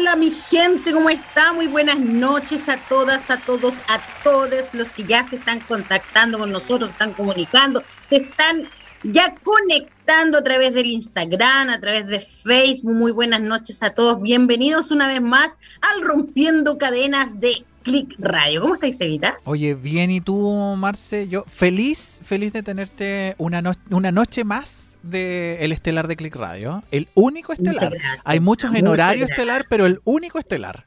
hola mi gente, ¿cómo está? Muy buenas noches a todas, a todos, a todos los que ya se están contactando con nosotros, están comunicando, se están ya conectando a través del Instagram, a través de Facebook. Muy buenas noches a todos. Bienvenidos una vez más al Rompiendo Cadenas de Click Radio. ¿Cómo estáis, Evita? Oye, bien, ¿y tú, Marce? Yo feliz, feliz de tenerte una, una noche más de el estelar de Click Radio. El único estelar. Hay muchos en horario estelar, pero el único estelar.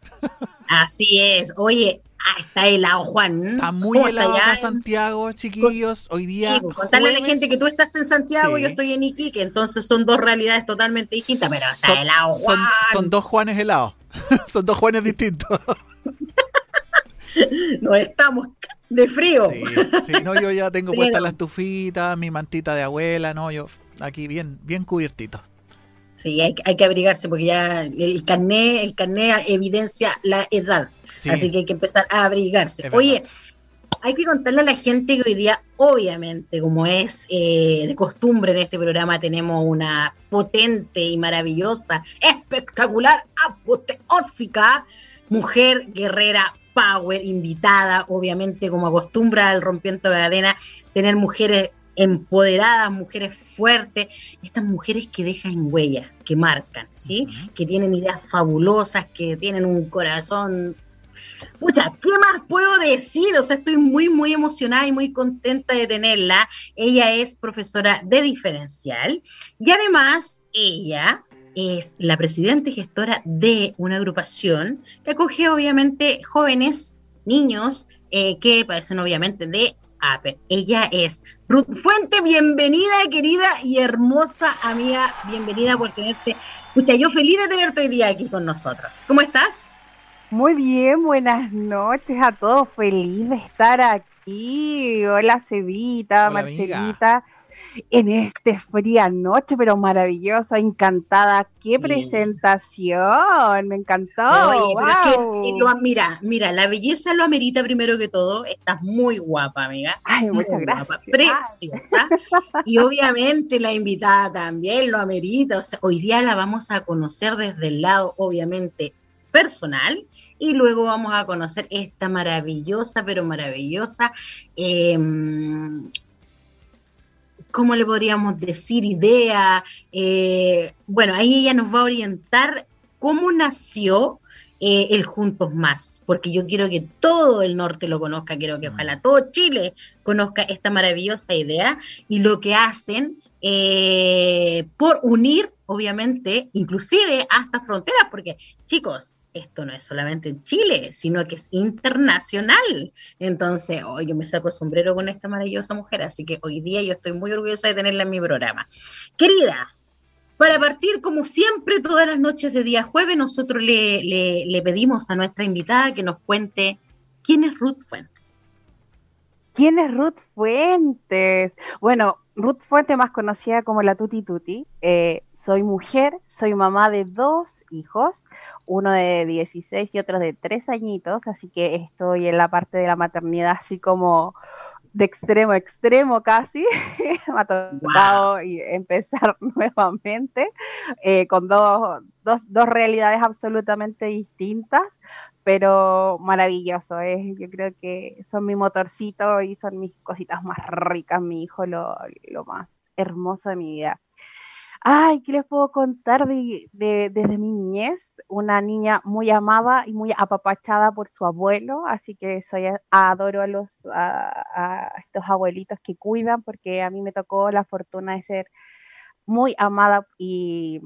Así es. Oye, ah, está helado, Juan. Está muy helado Santiago, chiquillos. Hoy día. Sí, pues, contarle a la gente que tú estás en Santiago, y yo estoy en Iquique, entonces son dos realidades totalmente distintas, pero está helado, Juan. Son, dos Juanes helados. son dos Juanes distintos. no estamos de frío. Sí, no, yo ya tengo puesta la estufita, mi mantita de abuela, no, yo aquí bien, bien cubiertito. Sí, hay, que abrigarse porque ya el carné, el carné evidencia la edad. Así que hay que empezar a abrigarse. Oye, hay que contarle a la gente que hoy día, obviamente, como es eh, de costumbre en este programa, tenemos una potente y maravillosa, espectacular, apoteósica mujer guerrera power, invitada, obviamente, como acostumbra al rompiendo cadena, tener mujeres empoderadas, mujeres fuertes, estas mujeres que dejan huella, que marcan, ¿sí? Que tienen ideas fabulosas, que tienen un corazón. Pucha, ¿qué más puedo decir? O sea, estoy muy, muy emocionada y muy contenta de tenerla. Ella es profesora de diferencial y además ella es la presidenta y gestora de una agrupación que acoge obviamente jóvenes, niños, eh, que padecen obviamente de ella es Ruth Fuente, bienvenida, querida y hermosa amiga, bienvenida por tenerte. Escucha, yo feliz de tenerte hoy día aquí con nosotros. ¿Cómo estás? Muy bien, buenas noches a todos, feliz de estar aquí. Hola, Cevita, Marcelita en esta fría noche, pero maravillosa, encantada. ¡Qué presentación! Me encantó. mira, mira, la belleza lo amerita primero que todo. Estás muy guapa, amiga. Ay, muchas gracias. preciosa. y obviamente la invitada también lo amerita. O sea, hoy día la vamos a conocer desde el lado, obviamente, personal y luego vamos a conocer esta maravillosa, pero maravillosa eh, ¿cómo le podríamos decir? Idea. Eh, bueno, ahí ella nos va a orientar cómo nació eh, el Juntos Más, porque yo quiero que todo el norte lo conozca, quiero que ojalá todo Chile conozca esta maravillosa idea y lo que hacen eh, por unir, obviamente, inclusive hasta fronteras, porque chicos, esto no es solamente en Chile, sino que es internacional. Entonces, hoy yo me saco el sombrero con esta maravillosa mujer, así que hoy día yo estoy muy orgullosa de tenerla en mi programa. Querida, para partir, como siempre, todas las noches de día jueves, nosotros le, pedimos a nuestra invitada que nos cuente quién es Ruth Fuentes. ¿Quién es Ruth Fuentes? Bueno, Ruth Fuentes, más conocida como la Tuti Tuti. Eh, soy mujer, soy mamá de dos hijos, uno de 16 y otro de 3 añitos, así que estoy en la parte de la maternidad así como de extremo a extremo casi. Me ha tocado empezar nuevamente eh, con dos, dos, dos realidades absolutamente distintas pero maravilloso, es, yo creo que son mi motorcito y son mis cositas más ricas, mi hijo, lo, lo más hermoso de mi vida. Ay, ¿qué les puedo contar de, desde mi niñez? Una niña muy amada y muy apapachada por su abuelo, así que soy adoro a los a, estos abuelitos que cuidan, porque a mí me tocó la fortuna de ser muy amada y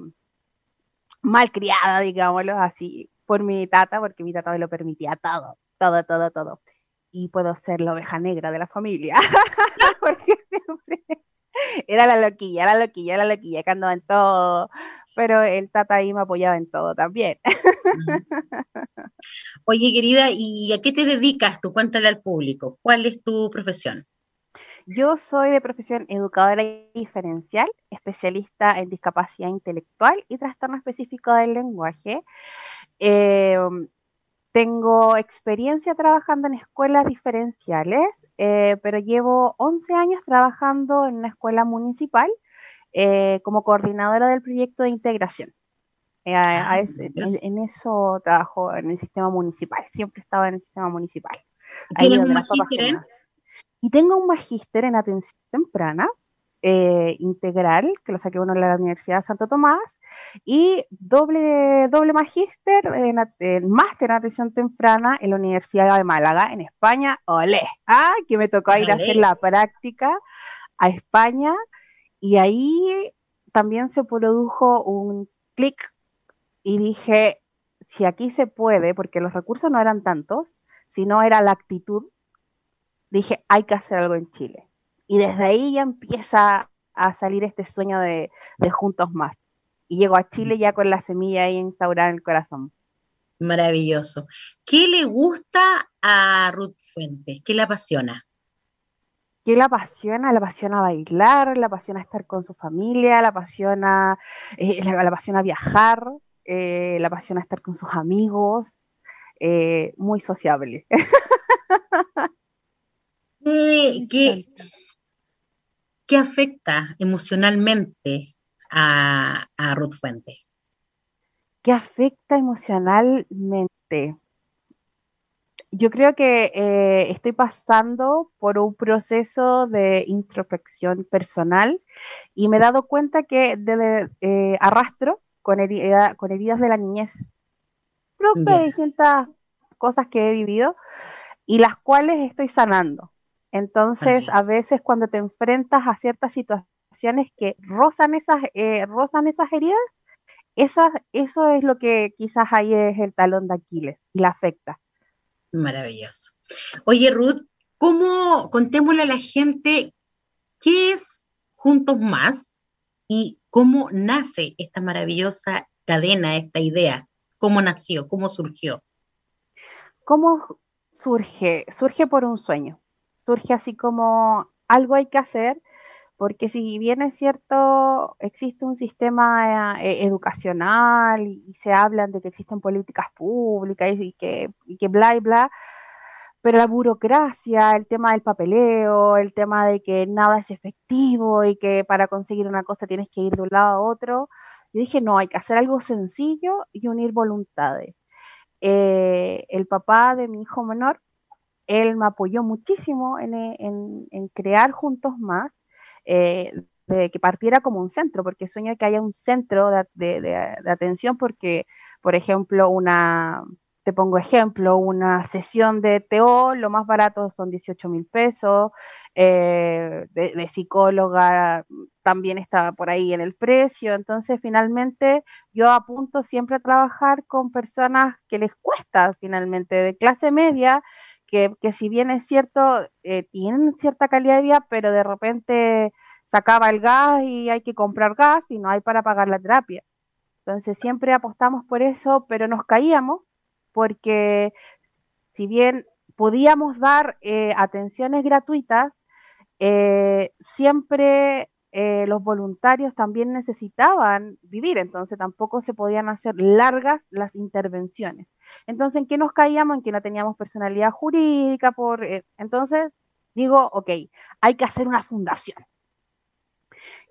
malcriada, digámoslo así, por mi tata, porque mi tata me lo permitía todo, todo, todo, todo. Y puedo ser la oveja negra de la familia, porque siempre era la loquilla, la loquilla, la loquilla, que andaba en todo, pero el tata ahí me apoyaba en todo también. Oye, querida, ¿y a qué te dedicas tú? Cuéntale al público, ¿cuál es tu profesión? Yo soy de profesión educadora diferencial, especialista en discapacidad intelectual y trastorno específico del lenguaje. Eh, tengo experiencia trabajando en escuelas diferenciales, eh, pero llevo 11 años trabajando en una escuela municipal eh, como coordinadora del proyecto de integración. Eh, ah, en, eso trabajo en el sistema municipal, siempre estaba en el sistema municipal. ¿Tienes un magíster Y tengo un magíster en atención temprana, integral, que lo saqué uno en la Universidad de Santo Tomás, y doble, doble magíster en, máster en atención temprana en la Universidad de Málaga, en España. ¡Olé! Ah, que me tocó ir a hacer la práctica a España y ahí también se produjo un clic y dije, si aquí se puede, porque los recursos no eran tantos, sino era la actitud, dije, hay que hacer algo en Chile. Y desde ahí ya empieza a salir este sueño de, de Juntos Más. Y llego a Chile ya con la semilla ahí instaurada en el corazón. Maravilloso. ¿Qué le gusta a Ruth Fuentes? ¿Qué le apasiona? ¿Qué la apasiona? La apasiona bailar, la apasiona estar con su familia, la apasiona, eh, la, apasiona viajar, eh, la apasiona estar con sus amigos, eh, muy sociable. ¿Qué, ¿Qué, afecta emocionalmente a, a Ruth Fuente? ¿Qué afecta emocionalmente? Yo creo que eh, estoy pasando por un proceso de introspección personal y me he dado cuenta que desde, eh, arrastro con, con heridas de la niñez, producto de distintas cosas que he vivido y las cuales estoy sanando. Entonces, a veces cuando te enfrentas a ciertas situaciones que rozan esas, eh, rozan esas heridas, esas, eso es lo que quizás ahí es el talón de Aquiles y la afecta. Maravilloso. Oye, Ruth, ¿cómo contémosle a la gente qué es Juntos Más y cómo nace esta maravillosa cadena, esta idea? ¿Cómo nació? ¿Cómo surgió? ¿Cómo surge? Surge por un sueño. Surge así como algo hay que hacer, porque si bien es cierto, existe un sistema eh, educacional y, se hablan de que existen políticas públicas y, que, bla y bla, pero la burocracia, el tema del papeleo, el tema de que nada es efectivo y que para conseguir una cosa tienes que ir de un lado a otro, yo dije, no, hay que hacer algo sencillo y unir voluntades. Eh, el papá de mi hijo menor, él me apoyó muchísimo en, crear Juntos Más, eh, de que partiera como un centro, porque sueño que haya un centro de atención, porque, por ejemplo, una, te pongo ejemplo, una sesión de TO, lo más barato son 18 mil pesos, eh, de, psicóloga también estaba por ahí en el precio, entonces finalmente yo apunto siempre a trabajar con personas que les cuesta finalmente, de clase media, que, si bien es cierto, eh, tienen cierta calidad de vida, pero de repente se acaba el gas y hay que comprar gas y no hay para pagar la terapia. Entonces siempre apostamos por eso, pero nos caíamos porque si bien podíamos dar eh, atenciones gratuitas, eh, siempre eh, los voluntarios también necesitaban vivir, entonces tampoco se podían hacer largas las intervenciones. Entonces, ¿en qué nos caíamos? En que no teníamos personalidad jurídica, por entonces digo, ok, hay que hacer una fundación.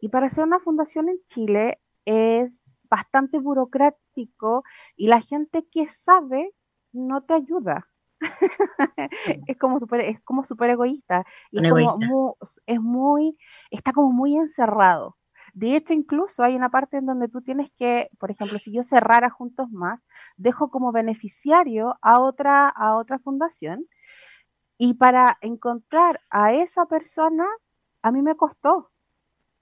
Y para hacer una fundación en Chile es bastante burocrático y la gente que sabe no te ayuda. es como super, es como super egoísta. Y es, como es muy, está como muy encerrado. De hecho, incluso hay una parte en donde tú tienes que, por ejemplo, si yo cerrara Juntos Más, dejo como beneficiario a otra, a otra fundación. Y para encontrar a esa persona, a mí me costó.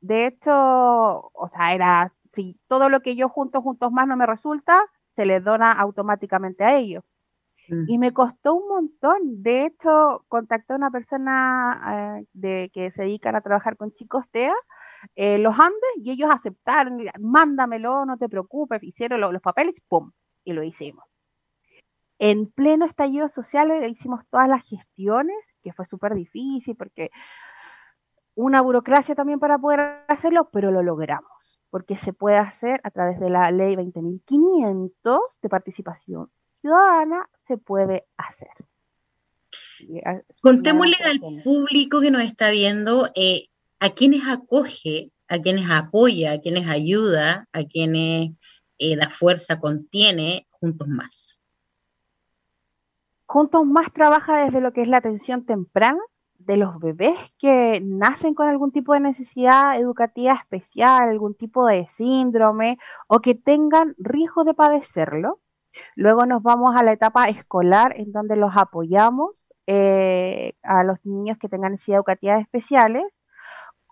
De hecho, o sea, era, si todo lo que yo junto, Juntos Más no me resulta, se le dona automáticamente a ellos. Mm. Y me costó un montón. De hecho, contacté a una persona eh, de, que se dedican a trabajar con chicos TEA, eh, los Andes, y ellos aceptaron, mándamelo, no te preocupes, hicieron los, papeles, ¡pum! Y lo hicimos. En pleno estallido social eh, hicimos todas las gestiones, que fue súper difícil porque una burocracia también para poder hacerlo, pero lo logramos, porque se puede hacer a través de la ley 20.500 de participación ciudadana se puede hacer. Contémosle al público que nos está viendo eh, a quienes acoge, a quienes apoya, a quienes ayuda, a quienes eh, da fuerza, contiene Juntos Más? Juntos Más trabaja desde lo que es la atención temprana de los bebés que nacen con algún tipo de necesidad educativa especial, algún tipo de síndrome o que tengan riesgo de padecerlo. Luego nos vamos a la etapa escolar en donde los apoyamos eh, a los niños que tengan necesidades educativas especiales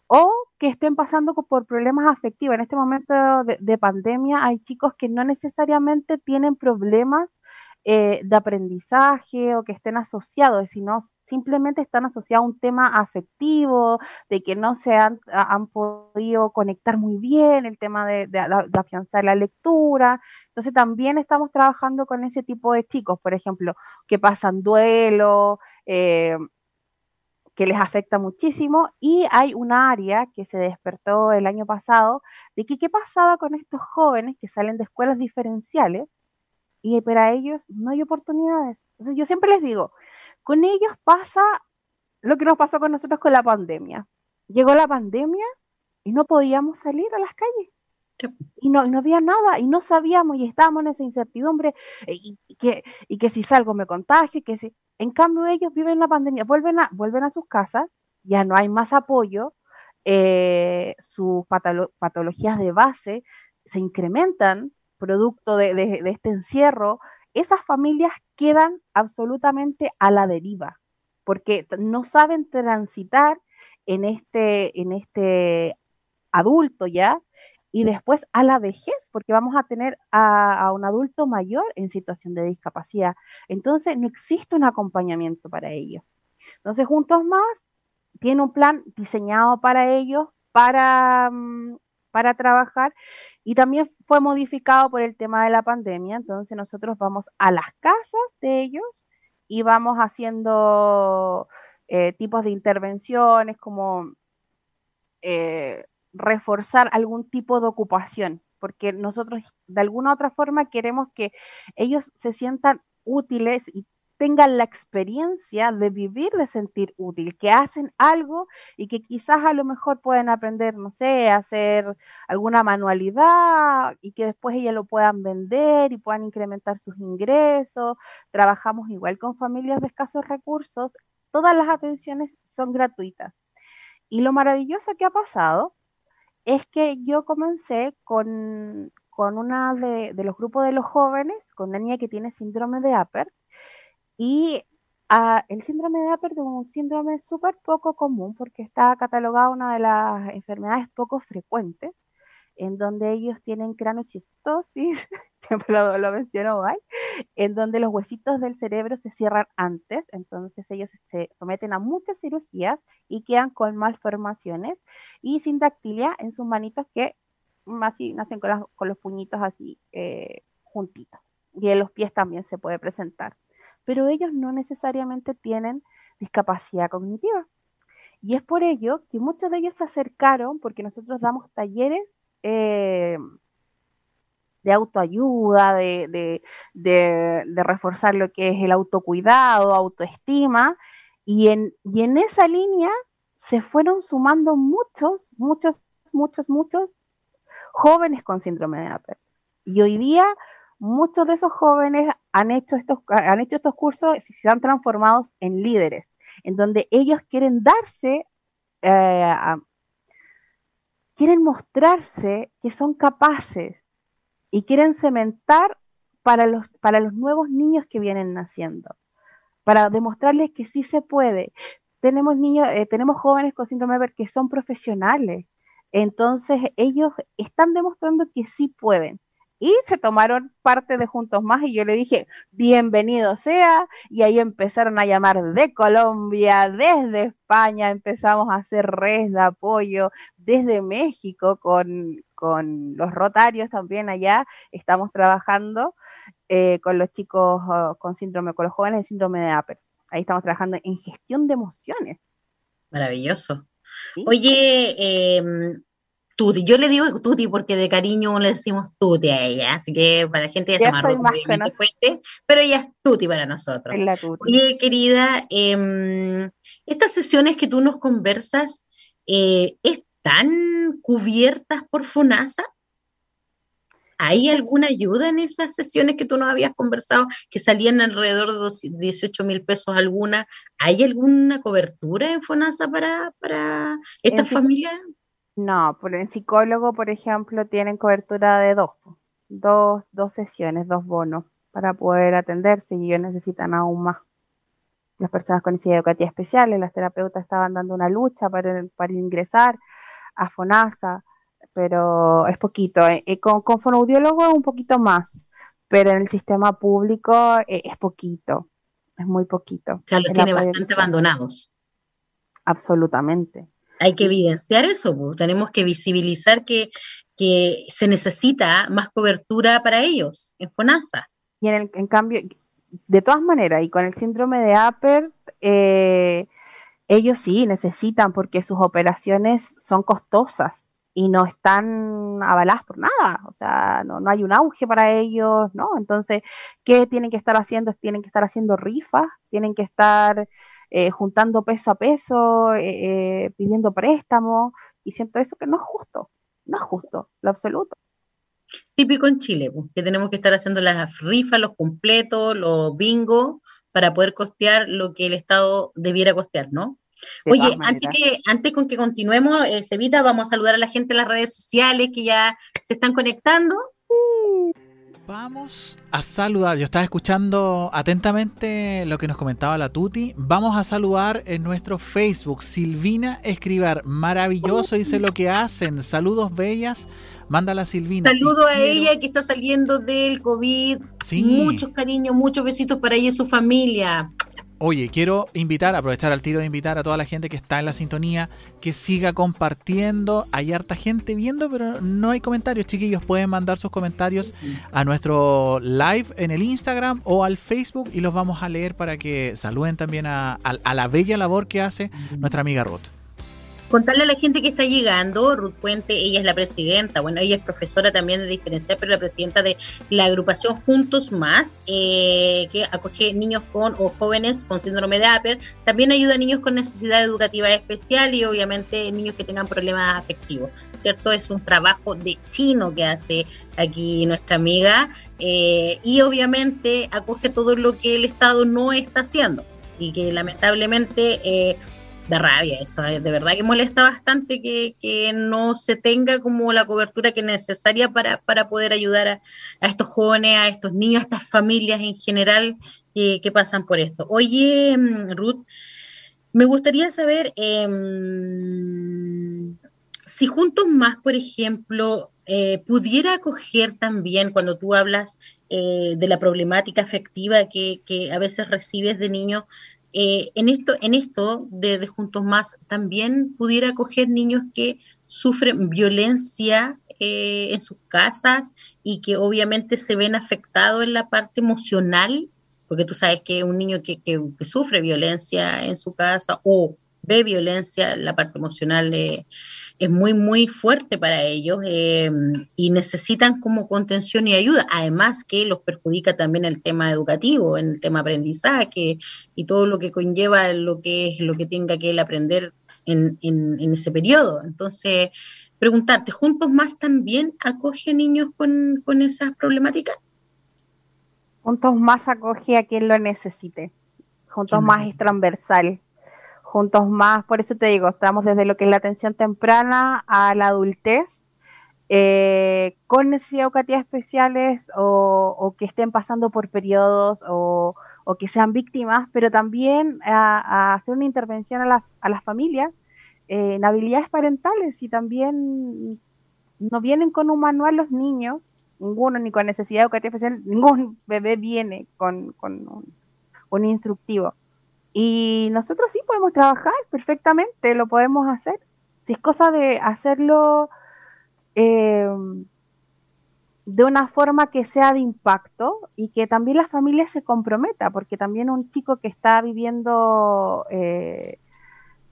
o que estén pasando por problemas afectivos. En este momento de pandemia hay chicos que no necesariamente tienen problemas eh, de aprendizaje o que estén asociados, sino simplemente están asociados a un tema afectivo, de que no se han, podido conectar muy bien, el tema de, afianzar la lectura. Entonces también estamos trabajando con ese tipo de chicos, por ejemplo, que pasan duelo, eh, que les afecta muchísimo y hay un área que se despertó el año pasado de que qué pasaba con estos jóvenes que salen de escuelas diferenciales y para ellos no hay oportunidades. Entonces yo siempre les digo, con ellos pasa lo que nos pasó con nosotros con la pandemia. Llegó la pandemia y no podíamos salir a las calles. Y no, no había nada, y no sabíamos, y estábamos en esa incertidumbre, eh, y, que, y que si salgo me contagio, que si... En cambio ellos viven la pandemia, vuelven a, vuelven a sus casas, ya no hay más apoyo, eh, sus patologías de base se incrementan, producto de, este encierro, esas familias quedan absolutamente a la deriva, porque no saben transitar en este, en este adulto ya y después a la vejez, porque vamos a tener a, un adulto mayor en situación de discapacidad. Entonces no existe un acompañamiento para ellos. Entonces Juntos Más tiene un plan diseñado para ellos, para, mm, para trabajar y también fue modificado por el tema de la pandemia, entonces nosotros vamos a las casas de ellos y vamos haciendo eh, tipos de intervenciones como eh, reforzar algún tipo de ocupación, porque nosotros de alguna u otra forma queremos que ellos se sientan útiles y tengan la experiencia de vivir, de sentir útil, que hacen algo y que quizás a lo mejor pueden aprender, no sé, hacer alguna manualidad y que después ellas lo puedan vender y puedan incrementar sus ingresos. Trabajamos igual con familias de escasos recursos. Todas las atenciones son gratuitas. Y lo maravilloso que ha pasado es que yo comencé con, con una de, los grupos de los jóvenes, con una niña que tiene síndrome de Apert, y ah, el síndrome de Apert es un síndrome súper poco común porque está catalogado una de las enfermedades poco frecuentes, en donde ellos tienen craniochistosis, siempre lo, lo menciono, en donde los huesitos del cerebro se cierran antes, entonces ellos se someten a muchas cirugías y quedan con malformaciones y sin dactilia en sus manitos que así nacen con, con los puñitos así eh, juntitos. Y en los pies también se puede presentar pero ellos no necesariamente tienen discapacidad cognitiva. Y es por ello que muchos de ellos se acercaron, porque nosotros damos talleres eh, de autoayuda, de, reforzar lo que es el autocuidado, autoestima, y en, y en esa línea se fueron sumando muchos, muchos, muchos, muchos jóvenes con síndrome de Apert. Y hoy día muchos de esos jóvenes han hecho estos, han hecho estos cursos y se han transformado en líderes, en donde ellos quieren darse, eh, quieren mostrarse que son capaces y quieren cementar para los, para los nuevos niños que vienen naciendo, para demostrarles que sí se puede. Tenemos niños, eh, tenemos jóvenes con síndrome de Ver que son profesionales, entonces ellos están demostrando que sí pueden y se tomaron parte de Juntos Más y yo le dije, bienvenido sea, y ahí empezaron a llamar de Colombia, desde España, empezamos a hacer redes de apoyo, desde México con, los rotarios también allá, estamos trabajando eh, con los chicos oh, con síndrome, con los jóvenes de síndrome de Apple. Ahí estamos trabajando en gestión de emociones. Maravilloso. Oye, eh, Tuti. Yo le digo Tuti porque de cariño le decimos Tuti a ella, así que para la gente ya, se llama Fuente, pero ella es Tuti para nosotros. Oye, querida, em, estas sesiones que tú nos conversas, eh, ¿están cubiertas por FONASA? ¿Hay alguna ayuda en esas sesiones que tú nos habías conversado, que salían alrededor de 18 mil pesos alguna? ¿Hay alguna cobertura en FONASA para, para estas familias? No, por el psicólogo, por ejemplo, tienen cobertura de dos, dos, dos sesiones, dos bonos para poder atenderse y ellos necesitan aún más. Las personas con necesidad educativa especiales, las terapeutas estaban dando una lucha para, para ingresar a FONASA, pero es poquito. Eh, eh, con, con fonoaudiólogo es un poquito más, pero en el sistema público eh, es poquito, es muy poquito. O sea, los tiene bastante abandonados. Absolutamente. Hay que evidenciar eso, tenemos que visibilizar que, que se necesita más cobertura para ellos en FONASA. Y en, el, en cambio, de todas maneras, y con el síndrome de Apert, ellos sí necesitan porque sus operaciones son costosas y no están avaladas por nada, o sea, no, hay un auge para ellos, ¿no? Entonces, ¿qué tienen que estar haciendo? Tienen que estar haciendo rifas, tienen que estar eh, juntando peso a peso, eh, eh, pidiendo préstamos, y siento eso que no es justo, no es justo, lo absoluto. Típico en Chile, pues, que tenemos que estar haciendo las rifas, los completos, los bingos, para poder costear lo que el Estado debiera costear, ¿no? Oye, antes, que, antes con que continuemos, eh, Sevita, vamos a saludar a la gente en las redes sociales que ya se están conectando. Vamos a saludar, yo estaba escuchando atentamente lo que nos comentaba la Tuti. Vamos a saludar en nuestro Facebook, Silvina Escribar, maravilloso, dice lo que hacen. Saludos bellas, mándala Silvina. Saludo a ella que está saliendo del COVID. Sí. Muchos cariños, muchos besitos para ella y su familia. Oye, quiero invitar, aprovechar al tiro de invitar a toda la gente que está en la sintonía, que siga compartiendo. Hay harta gente viendo, pero no hay comentarios, chiquillos. Pueden mandar sus comentarios a nuestro live en el Instagram o al Facebook y los vamos a leer para que saluden también a, a la bella labor que hace nuestra amiga Ruth contarle a la gente que está llegando, Ruth Fuente, ella es la presidenta, bueno, ella es profesora también de diferencial, pero la presidenta de la agrupación Juntos Más, eh, que acoge niños con o jóvenes con síndrome de Apper, también ayuda a niños con necesidad educativa especial y obviamente niños que tengan problemas afectivos, ¿cierto? Es un trabajo de chino que hace aquí nuestra amiga eh, y obviamente acoge todo lo que el Estado no está haciendo y que lamentablemente... Eh, de rabia eso, de verdad que molesta bastante que, no se tenga como la cobertura que es necesaria para, para poder ayudar a, estos jóvenes, a estos niños, a estas familias en general que, pasan por esto. Oye, mm, Ruth, me gustaría saber em, si Juntos Más, por ejemplo, eh, pudiera acoger también cuando tú hablas eh, de la problemática afectiva que, que, a veces recibes de niños, eh, en esto, en esto de, Juntos Más, también pudiera acoger niños que sufren violencia eh, en sus casas y que obviamente se ven afectados en la parte emocional, porque tú sabes que un niño que, que, sufre violencia en su casa o ve violencia, la parte emocional eh, es muy, muy fuerte para ellos eh, y necesitan como contención y ayuda, además que los perjudica también el tema educativo, en el tema aprendizaje y todo lo que conlleva lo que es lo que tenga que él aprender en, en, ese periodo. Entonces, preguntarte, ¿Juntos Más también acoge niños con, con esas problemáticas? Juntos Más acoge a quien lo necesite. Juntos Más es transversal juntos más, por eso te digo, estamos desde lo que es la atención temprana a la adultez, eh, con necesidades educativas especiales o, que estén pasando por periodos o, que sean víctimas, pero también a, hacer una intervención a, a las familias eh, en habilidades parentales y también no vienen con un manual los niños, ninguno ni con necesidad educativa especial, ningún bebé viene con, un instructivo. Y nosotros sí podemos trabajar perfectamente, lo podemos hacer. Si es cosa de hacerlo eh, de una forma que sea de impacto y que también la familia se comprometa, porque también un chico que está viviendo eh,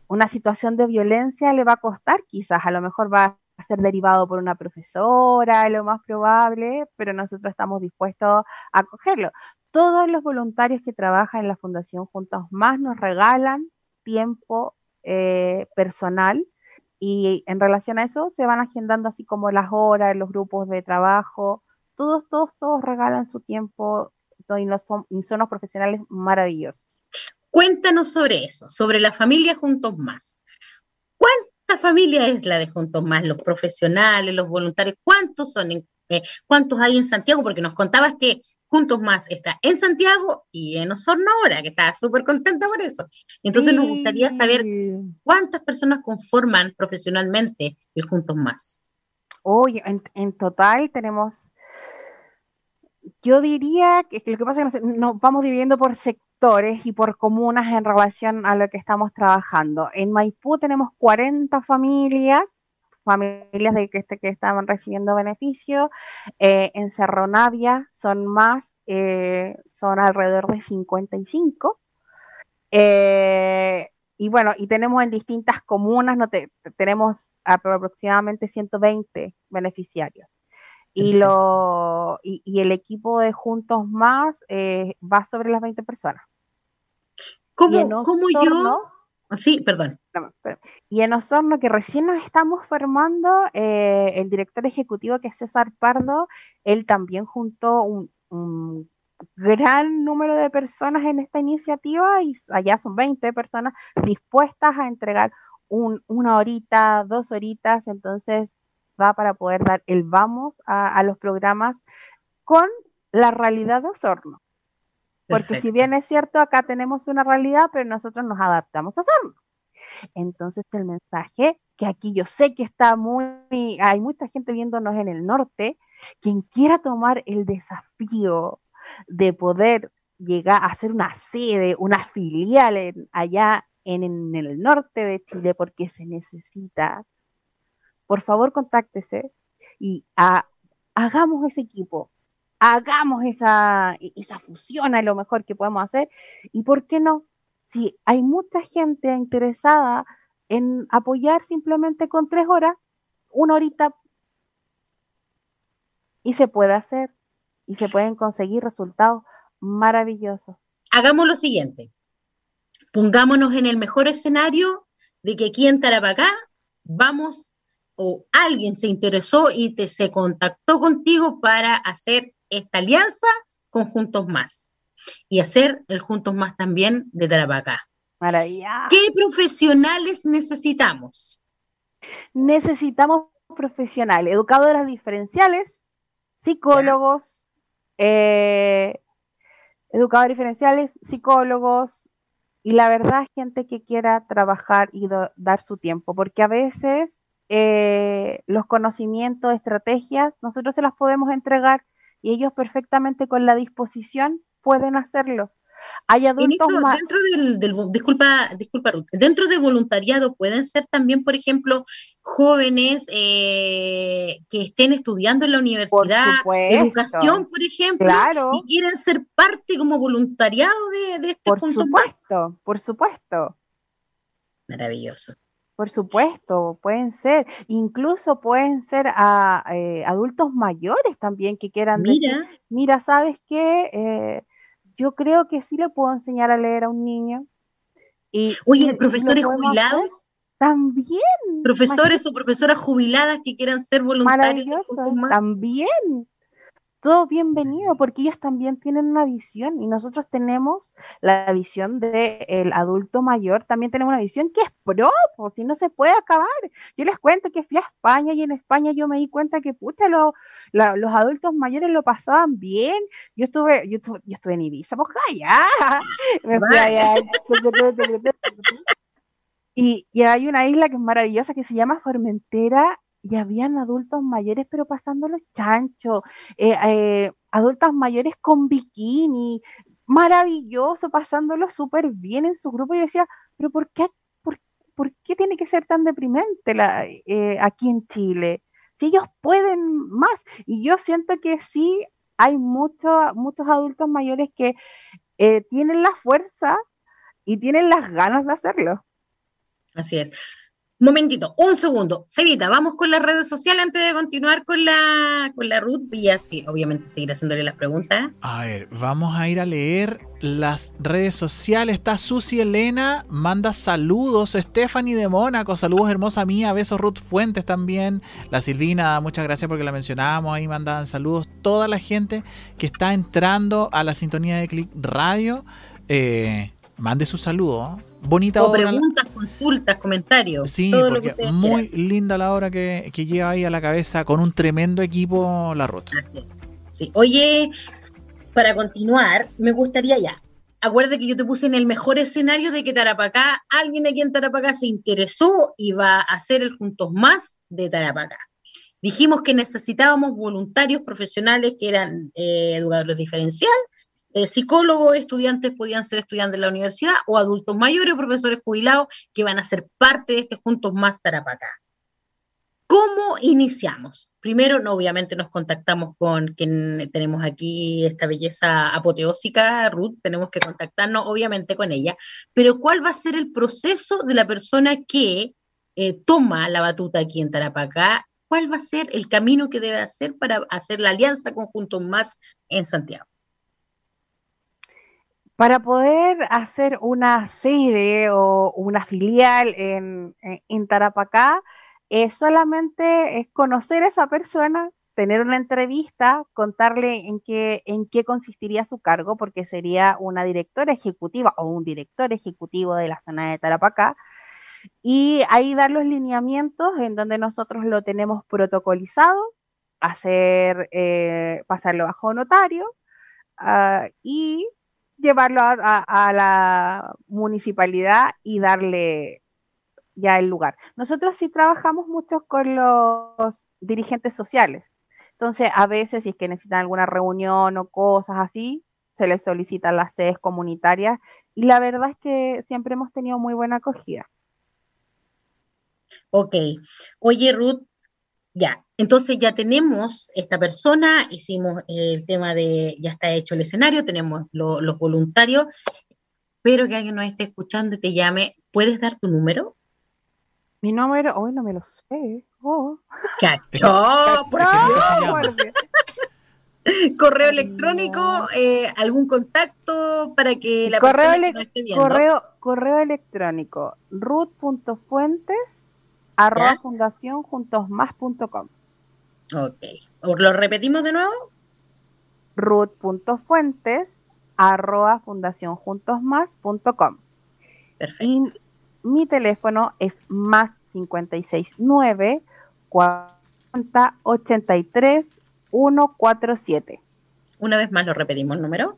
una situación de violencia le va a costar, quizás a lo mejor va a ser derivado por una profesora, lo más probable, pero nosotros estamos dispuestos a acogerlo todos los voluntarios que trabajan en la Fundación Juntos Más nos regalan tiempo eh, personal y en relación a eso se van agendando así como las horas, los grupos de trabajo todos, todos, todos regalan su tiempo y, no son, profesionales maravillosos. Cuéntanos sobre eso, sobre la familia Juntos Más. ¿Cuánta familia es la de Juntos Más? Los profesionales, los voluntarios, ¿cuántos son? Eh, ¿Cuántos hay en Santiago? Porque nos contabas que Juntos Más está en Santiago y en Osorno ahora, que está súper contenta por eso. Entonces nos gustaría saber cuántas personas conforman profesionalmente el Juntos Más. Hoy en, total tenemos, yo diría que, lo que pasa es que nos, vamos dividiendo por sectores y por comunas en relación a lo que estamos trabajando. En Maipú tenemos 40 familias, familias de que, este, que estaban recibiendo beneficio. Eh, en Cerro Navia son más, eh, son alrededor de 55. Eh, y bueno, y tenemos en distintas comunas, no tenemos aproximadamente 120 beneficiarios. Y, lo, y, el equipo de Juntos Más eh, va sobre las 20 personas. ¿Cómo, yo? Ah, sí, perdón. Y en Osorno, que recién nos estamos formando, eh, el director ejecutivo, que es César Pardo, él también juntó un, un gran número de personas en esta iniciativa y allá son 20 personas dispuestas a entregar un, una horita, dos horitas, entonces va para poder dar el vamos a, los programas con la realidad de Osorno. Porque si bien es cierto, acá tenemos una realidad, pero nosotros nos adaptamos a Osorno. Entonces el mensaje, que aquí yo sé que está muy, hay mucha gente viéndonos en el norte, quien quiera tomar el desafío de poder llegar a hacer una sede, una filial allá en, el norte de Chile porque se necesita, por favor contáctese y hagamos ese equipo, hagamos esa, esa fusión a lo mejor que podemos hacer y por qué no, si hay mucha gente interesada en apoyar simplemente con tres horas, una horita y se puede hacer y se pueden conseguir resultados maravillosos. Hagamos lo siguiente. Pongámonos en el mejor escenario de que aquí en Tarapacá vamos o alguien se interesó y te, se contactó contigo para hacer esta alianza con Juntos Más y hacer el Juntos Más también de Tarapacá. Maravilla. ¿Qué profesionales necesitamos? Necesitamos profesionales, educadoras diferenciales, psicólogos, eh, educadores diferenciales, psicólogos y la verdad gente que quiera trabajar y dar su tiempo, porque a veces eh, los conocimientos, estrategias, nosotros se las podemos entregar y ellos perfectamente con la disposición pueden hacerlo. Hay adultos dentro del, disculpa, disculpa Ruth, dentro del voluntariado pueden ser también, por ejemplo, jóvenes eh, que estén estudiando en la universidad, educación, por ejemplo, y quieren ser parte como voluntariado de, este Por supuesto, por supuesto. Maravilloso. Por supuesto, pueden ser, incluso pueden ser a, eh, adultos mayores también que quieran mira, mira, ¿sabes qué? Eh, yo creo que sí le puedo enseñar a leer a un niño. Y, Oye, profesores jubilados. También. Profesores o profesoras jubiladas que quieran ser voluntarios. También todo bienvenido, porque ellas también tienen una visión y nosotros tenemos la visión del adulto mayor, también tenemos una visión que es pro, si no se puede acabar. Yo les cuento que fui a España y en España yo me di cuenta que, pucha, los adultos mayores lo pasaban bien. Yo estuve, yo estuve, yo estuve en Ibiza, pues allá. Y, y hay una isla que es maravillosa que se llama Formentera y habían adultos mayores pero pasándolos chancho, eh, eh, adultas mayores con bikini, maravilloso, pasándolo súper bien en su grupo y decía, pero ¿por qué, por, qué tiene que ser tan deprimente eh, aquí en Chile? Si ellos pueden más, y yo siento que sí hay muchos muchos adultos mayores que tienen la fuerza y tienen las ganas de hacerlo. Así es. Momentito, un segundo. Cerita, vamos con las redes sociales antes de continuar con la, con la Ruth. Y así, obviamente, seguir haciéndole las preguntas. A ver, vamos a ir a leer las redes sociales. Está Susi Elena, manda saludos. Stephanie de Mónaco, saludos hermosa mía. Besos Ruth Fuentes también. La Silvina, muchas gracias porque la mencionábamos. Ahí mandaban saludos. Toda la gente que está entrando a la sintonía de Click Radio. Eh, mande su saludo. Bonita o preguntas, consultas, comentarios. Sí, porque muy linda la obra que, lleva ahí a la cabeza con un tremendo equipo la rota. Así Sí. Oye, para continuar, me gustaría ya. Acuérdate que yo te puse en el mejor escenario de que Tarapacá, alguien aquí en Tarapacá se interesó y va a hacer el Juntos Más de Tarapacá. Dijimos que necesitábamos voluntarios profesionales que eran eh, educadores diferencial, eh, psicólogos, estudiantes podían ser estudiantes de la universidad o adultos mayores profesores jubilados que van a ser parte de este Juntos Más Tarapacá. ¿Cómo iniciamos? Primero, no, obviamente nos contactamos con quien tenemos aquí, esta belleza apoteósica, Ruth, tenemos que contactarnos obviamente con ella, pero ¿cuál va a ser el proceso de la persona que eh, toma la batuta aquí en Tarapacá? ¿Cuál va a ser el camino que debe hacer para hacer la alianza con Juntos Más en Santiago? Para poder hacer una sede o una filial en, Tarapacá, solamente es conocer a esa persona, tener una entrevista, contarle en qué, en qué consistiría su cargo, porque sería una directora ejecutiva o un director ejecutivo de la zona de Tarapacá, y ahí dar los lineamientos en donde nosotros lo tenemos protocolizado, hacer, eh, pasarlo bajo notario, uh, y llevarlo a, la municipalidad y darle ya el lugar. Nosotros sí trabajamos mucho con los dirigentes sociales. Entonces, a veces, si es que necesitan alguna reunión o cosas así, se les solicitan las sedes comunitarias y la verdad es que siempre hemos tenido muy buena acogida. Ok. Oye, Ruth, ya, entonces ya tenemos esta persona, hicimos el tema de, ya está hecho el escenario, tenemos los voluntarios, pero que alguien nos esté escuchando y te llame, ¿puedes dar tu número? Mi número, hoy no me lo sé. Oh. ¡Cacho! correo electrónico, eh, algún contacto para que la correo persona que nos esté viendo. Correo, correo electrónico, root.fuentes arroba fundación juntosmás.com. Ok. ¿Lo repetimos de nuevo? Ruth.fuentes arroba fundación juntosmás.com. Perfecto. Y mi teléfono es más 569 40 83 147. Una vez más lo repetimos el número.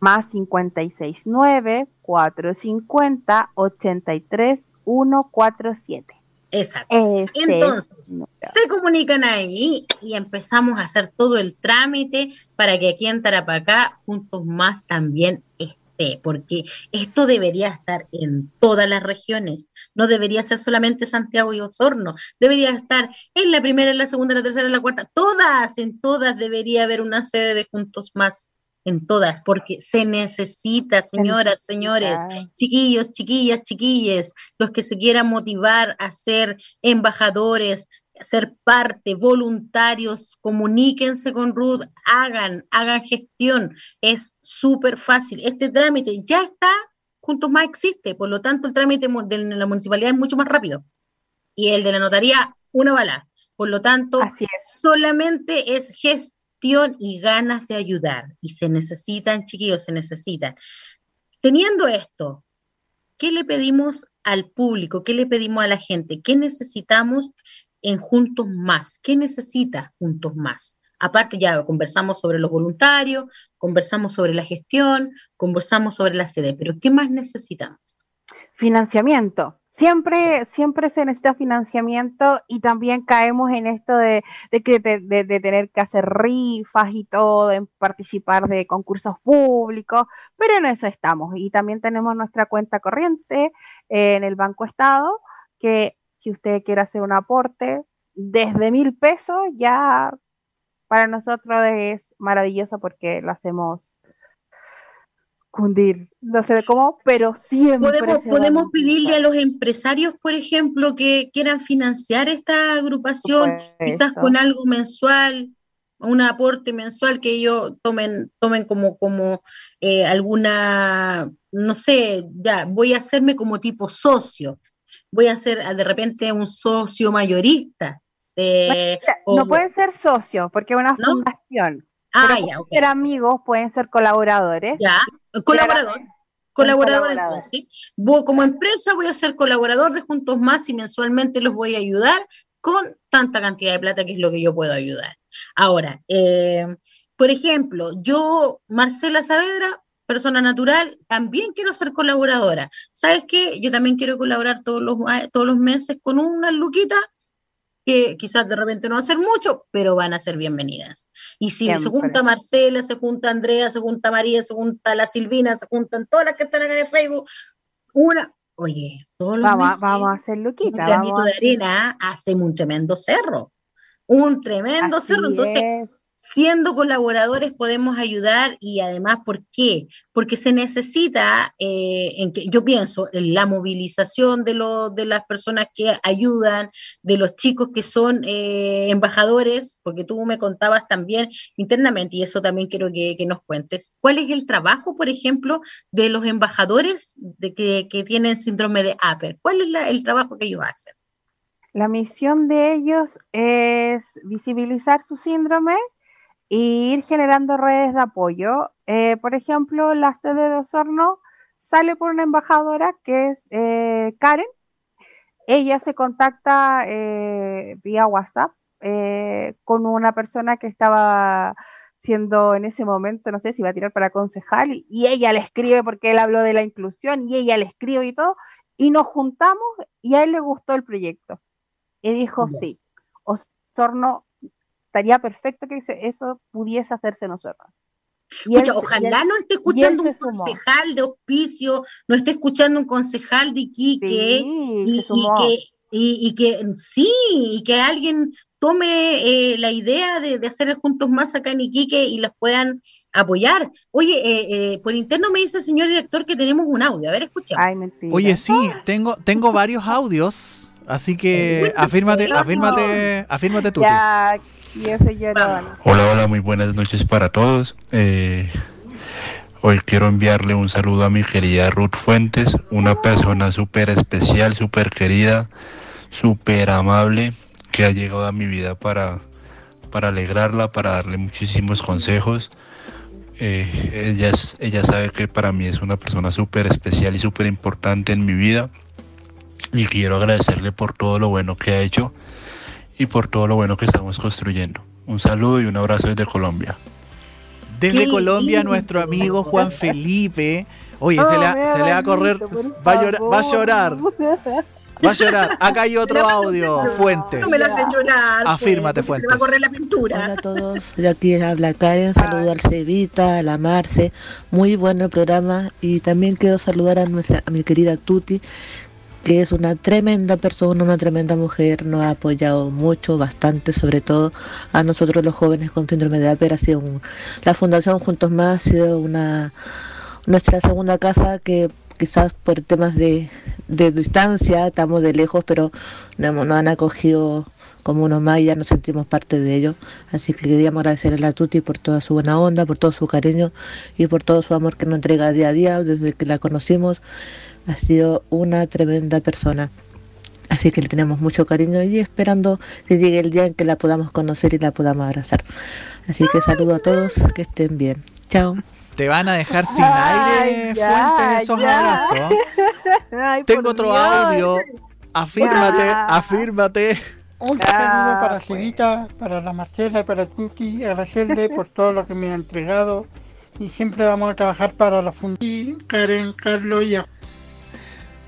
Más 569 450 83 147. Exacto. Entonces, se comunican ahí y empezamos a hacer todo el trámite para que aquí en Tarapacá Juntos Más también esté, porque esto debería estar en todas las regiones, no debería ser solamente Santiago y Osorno, debería estar en la primera, en la segunda, en la tercera, en la cuarta, todas, en todas debería haber una sede de Juntos Más en todas, porque se necesita, señoras, señores, chiquillos, chiquillas, chiquilles, los que se quieran motivar a ser embajadores, a ser parte, voluntarios, comuníquense con Ruth, hagan, hagan gestión, es súper fácil. Este trámite ya está, Juntos Más existe, por lo tanto el trámite de la municipalidad es mucho más rápido y el de la notaría una bala. Por lo tanto, solamente es gestión y ganas de ayudar. Y se necesitan, chiquillos, se necesitan. Teniendo esto, ¿qué le pedimos al público? ¿Qué le pedimos a la gente? ¿Qué necesitamos en Juntos Más? ¿Qué necesita Juntos Más? Aparte ya conversamos sobre los voluntarios, conversamos sobre la gestión, conversamos sobre la sede, pero ¿qué más necesitamos? Financiamiento siempre, siempre se necesita financiamiento y también caemos en esto de, que de, tener que hacer rifas y todo, en participar de concursos públicos, pero en eso estamos. Y también tenemos nuestra cuenta corriente en el Banco Estado, que si usted quiere hacer un aporte desde mil pesos, ya para nosotros es maravilloso porque lo hacemos cundir. No sé cómo, pero siempre. Podemos, podemos pedirle a los empresarios, por ejemplo, que quieran financiar esta agrupación, quizás con algo mensual, un aporte mensual que ellos tomen, tomen como, como eh, alguna, no sé, ya, voy a hacerme como tipo socio, voy a ser de repente un socio mayorista. no pueden ser socio, porque es una fundación. Ah, ya, ser amigos, pueden ser colaboradores. Ya, colaborador. Colaborador, entonces. como empresa voy a ser colaborador de Juntos Más y mensualmente los voy a ayudar con tanta cantidad de plata que es lo que yo puedo ayudar. Ahora, eh, por ejemplo, yo, Marcela Saavedra, persona natural, también quiero ser colaboradora. ¿Sabes qué? Yo también quiero colaborar todos los, todos los meses con una luquita que quizás de repente no va a ser mucho, pero van a ser bienvenidas. Y si se junta Marcela, se junta Andrea, se junta María, se junta la Silvina, se juntan todas las que están acá de Facebook, una, oye, todos los vamos, vamos a hacer luquita. Un granito de arena hace un tremendo cerro. Un tremendo cerro. Entonces, siendo colaboradores podemos ayudar y además, ¿por qué? Porque se necesita, eh, en que, yo pienso, en la movilización de, de las personas que ayudan, de los chicos que son eh, embajadores, porque tú me contabas también internamente, y eso también quiero que, nos cuentes, ¿cuál es el trabajo, por ejemplo, de los embajadores de que, tienen síndrome de Upper? ¿Cuál es el trabajo que ellos hacen? La misión de ellos es visibilizar su síndrome y ir generando redes de apoyo. Eh, por ejemplo, la sede de Osorno sale por una embajadora que es eh, Karen. Ella se contacta eh, vía WhatsApp con una persona que estaba siendo en ese momento, no sé si iba a tirar para concejal, y, ella le escribe porque él habló de la inclusión y ella le escribe y todo, y nos juntamos y a él le gustó el proyecto. Y dijo, sí, Osorno estaría perfecto que eso pudiese hacerse nosotros. ojalá no esté escuchando un concejal de hospicio, no esté escuchando un concejal de Iquique y, que, y, que sí, y que alguien tome eh, la idea de, hacer juntos más acá en Iquique y las puedan apoyar. Oye, eh, eh, por interno me dice el señor director que tenemos un audio, a ver, escucha. Oye, sí, tengo, tengo varios audios, así que afírmate, afírmate, afírmate tú. Hola, hola, muy buenas noches para todos. Eh, hoy quiero enviarle un saludo a mi querida Ruth Fuentes, una persona súper especial, súper querida, súper amable, que ha llegado a mi vida para, para alegrarla, para darle muchísimos consejos. Eh, ella, ella sabe que para mí es una persona súper especial y súper importante en mi vida. Y quiero agradecerle por todo lo bueno que ha hecho y por todo lo bueno que estamos construyendo. Un saludo y un abrazo desde Colombia. Desde Colombia, nuestro amigo Juan Felipe. Oye, se, le, va a correr, va a, llorar, va a llorar. Va a llorar. Acá hay otro audio. Fuentes. No me la hace llorar. Pues, Afírmate, Fuentes. Se va a correr la pintura. Hola a todos. De aquí habla Karen. Saludo al Cevita, a la Marce. Muy bueno el programa. Y también quiero saludar a, nuestra, a mi querida Tuti, que es una tremenda persona, una tremenda mujer, nos ha apoyado mucho, bastante, sobre todo a nosotros los jóvenes con síndrome de Asperger. Ha sido la Fundación Juntos Más ha sido una nuestra segunda casa que quizás por temas de, distancia estamos de lejos, pero nos, han acogido como uno más y ya nos sentimos parte de ello. Así que queríamos agradecerle a Tuti por toda su buena onda, por todo su cariño y por todo su amor que nos entrega día a día desde que la conocimos ha sido una tremenda persona. Así que le tenemos mucho cariño y esperando que llegue el día en que la podamos conocer y la podamos abrazar. Así que saludo a todos, que estén bien. Chao. Te van a dejar sin aire, fuentes esos abrazos. Tengo otro audio. Afírmate, afírmate. Un saludo para Cevita, para la Marcela, para Tuki, agradecerle por todo lo que me ha entregado y siempre vamos a trabajar para la fundación Karen, Carlos y a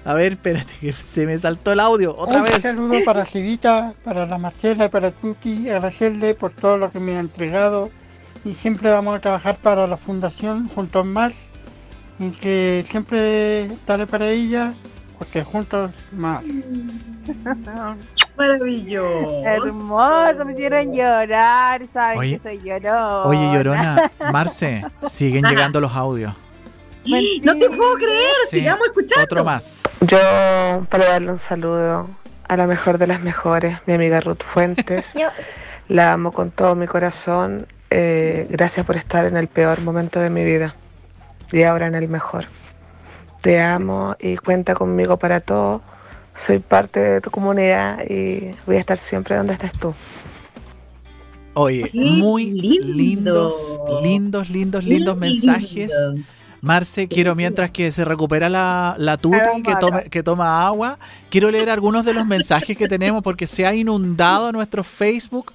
a ver, espérate, que se me saltó el audio otra vez. Un saludo para Civita, para la Marcela y para Tuki, agradecerle por todo lo que me ha entregado y siempre vamos a trabajar para la fundación juntos más y que siempre estaré para ella porque juntos más. Maravilloso. Hermoso, me hicieron llorar, ¿saben oye, que soy llorona? Oye, llorona, Marce, siguen llegando los audios. No te puedo creer, sigamos escuchando. Otro más. Yo, para darle un saludo a la mejor de las mejores, mi amiga Ruth Fuentes. la amo con todo mi corazón. Eh, gracias por estar en el peor momento de mi vida y ahora en el mejor. Te amo y cuenta conmigo para todo. Soy parte de tu comunidad y voy a estar siempre donde estés tú. Oye, muy lindos, lindos, lindos, lindos mensajes. Marce, quiero mientras que se recupera la, la tuti, que, que toma agua, quiero leer algunos de los mensajes que tenemos porque se ha inundado nuestro Facebook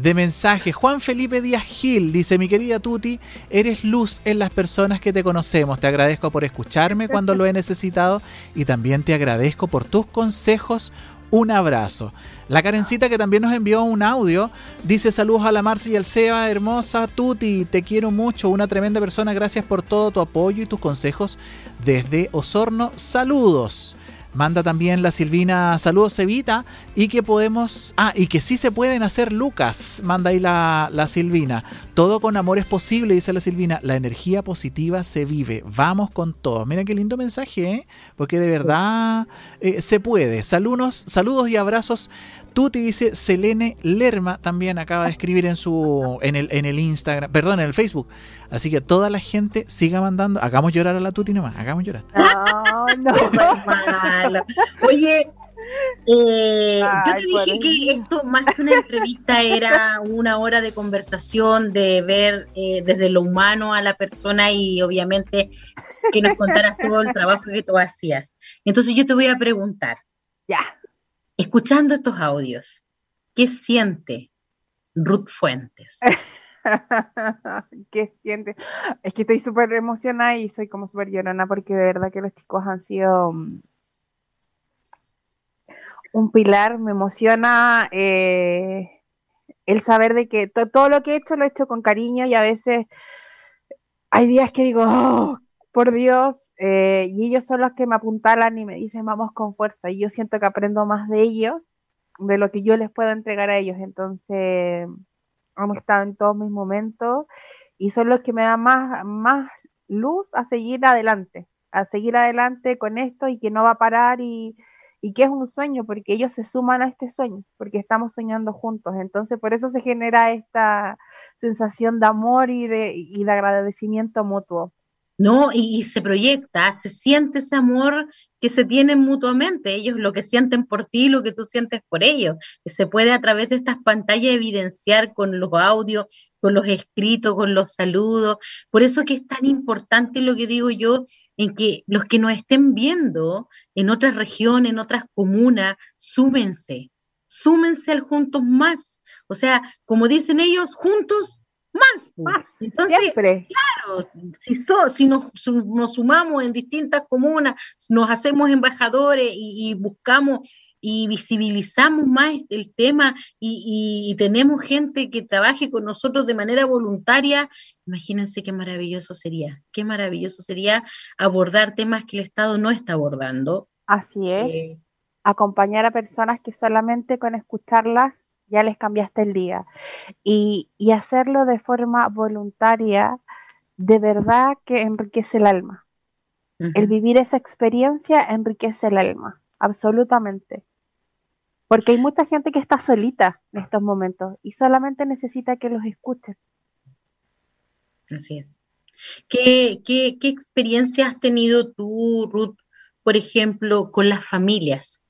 de mensajes. Juan Felipe Díaz Gil dice, mi querida Tuti, eres luz en las personas que te conocemos. Te agradezco por escucharme cuando lo he necesitado y también te agradezco por tus consejos. Un abrazo. La Karencita que también nos envió un audio dice saludos a la Marcia y al Seba, hermosa Tuti, te quiero mucho, una tremenda persona, gracias por todo tu apoyo y tus consejos desde Osorno. Saludos. Manda también la Silvina saludos Evita y que podemos, ah, y que sí se pueden hacer Lucas, manda ahí la, la Silvina. Todo con amor es posible, dice la Silvina, la energía positiva se vive, vamos con todo. Mira qué lindo mensaje, ¿eh? porque de verdad eh, se puede. Saludos, saludos y abrazos Tuti dice Selene Lerma también acaba de escribir en su en el, en el Instagram, perdón, en el Facebook. Así que toda la gente siga mandando. Hagamos llorar a la Tuti nomás, hagamos llorar. No, no. Oye, eh, yo te dije que esto más que una entrevista era una hora de conversación, de ver eh, desde lo humano a la persona y obviamente que nos contaras todo el trabajo que tú hacías. Entonces yo te voy a preguntar. Ya escuchando estos audios, ¿qué siente Ruth Fuentes? ¿Qué siente? Es que estoy súper emocionada y soy como súper llorona porque de verdad que los chicos han sido mm, un pilar, me emociona eh, el saber de que todo lo que he hecho lo he hecho con cariño y a veces hay días que digo, oh, por Dios, eh, y ellos son los que me apuntalan y me dicen vamos con fuerza, y yo siento que aprendo más de ellos, de lo que yo les puedo entregar a ellos, entonces hemos estado en todos mis momentos y son los que me dan más, más luz a seguir adelante, a seguir adelante con esto y que no va a parar y, y que es un sueño, porque ellos se suman a este sueño, porque estamos soñando juntos, entonces por eso se genera esta sensación de amor y de, y de agradecimiento mutuo. ¿No? Y, se proyecta, se siente ese amor que se tienen mutuamente, ellos lo que sienten por ti, lo que tú sientes por ellos, se puede a través de estas pantallas evidenciar con los audios, con los escritos, con los saludos. Por eso que es tan importante lo que digo yo, en que los que nos estén viendo en otras regiones, en otras comunas, súmense, súmense al Juntos Más. O sea, como dicen ellos, juntos más. Entonces, claro, si, si nos, sumamos en distintas comunas, nos hacemos embajadores y, buscamos y visibilizamos más el tema y, tenemos gente que trabaje con nosotros de manera voluntaria, imagínense qué maravilloso sería, qué maravilloso sería abordar temas que el Estado no está abordando. Así es. Eh, acompañar a personas que solamente con escucharlas ya les cambiaste el día. Y, hacerlo de forma voluntaria, de verdad que enriquece el alma. El vivir esa experiencia enriquece el alma, absolutamente. Porque hay mucha gente que está solita en estos momentos y solamente necesita que los escuchen. Así es. ¿Qué, qué, qué experiencia has tenido tú, Ruth, por ejemplo, con las familias?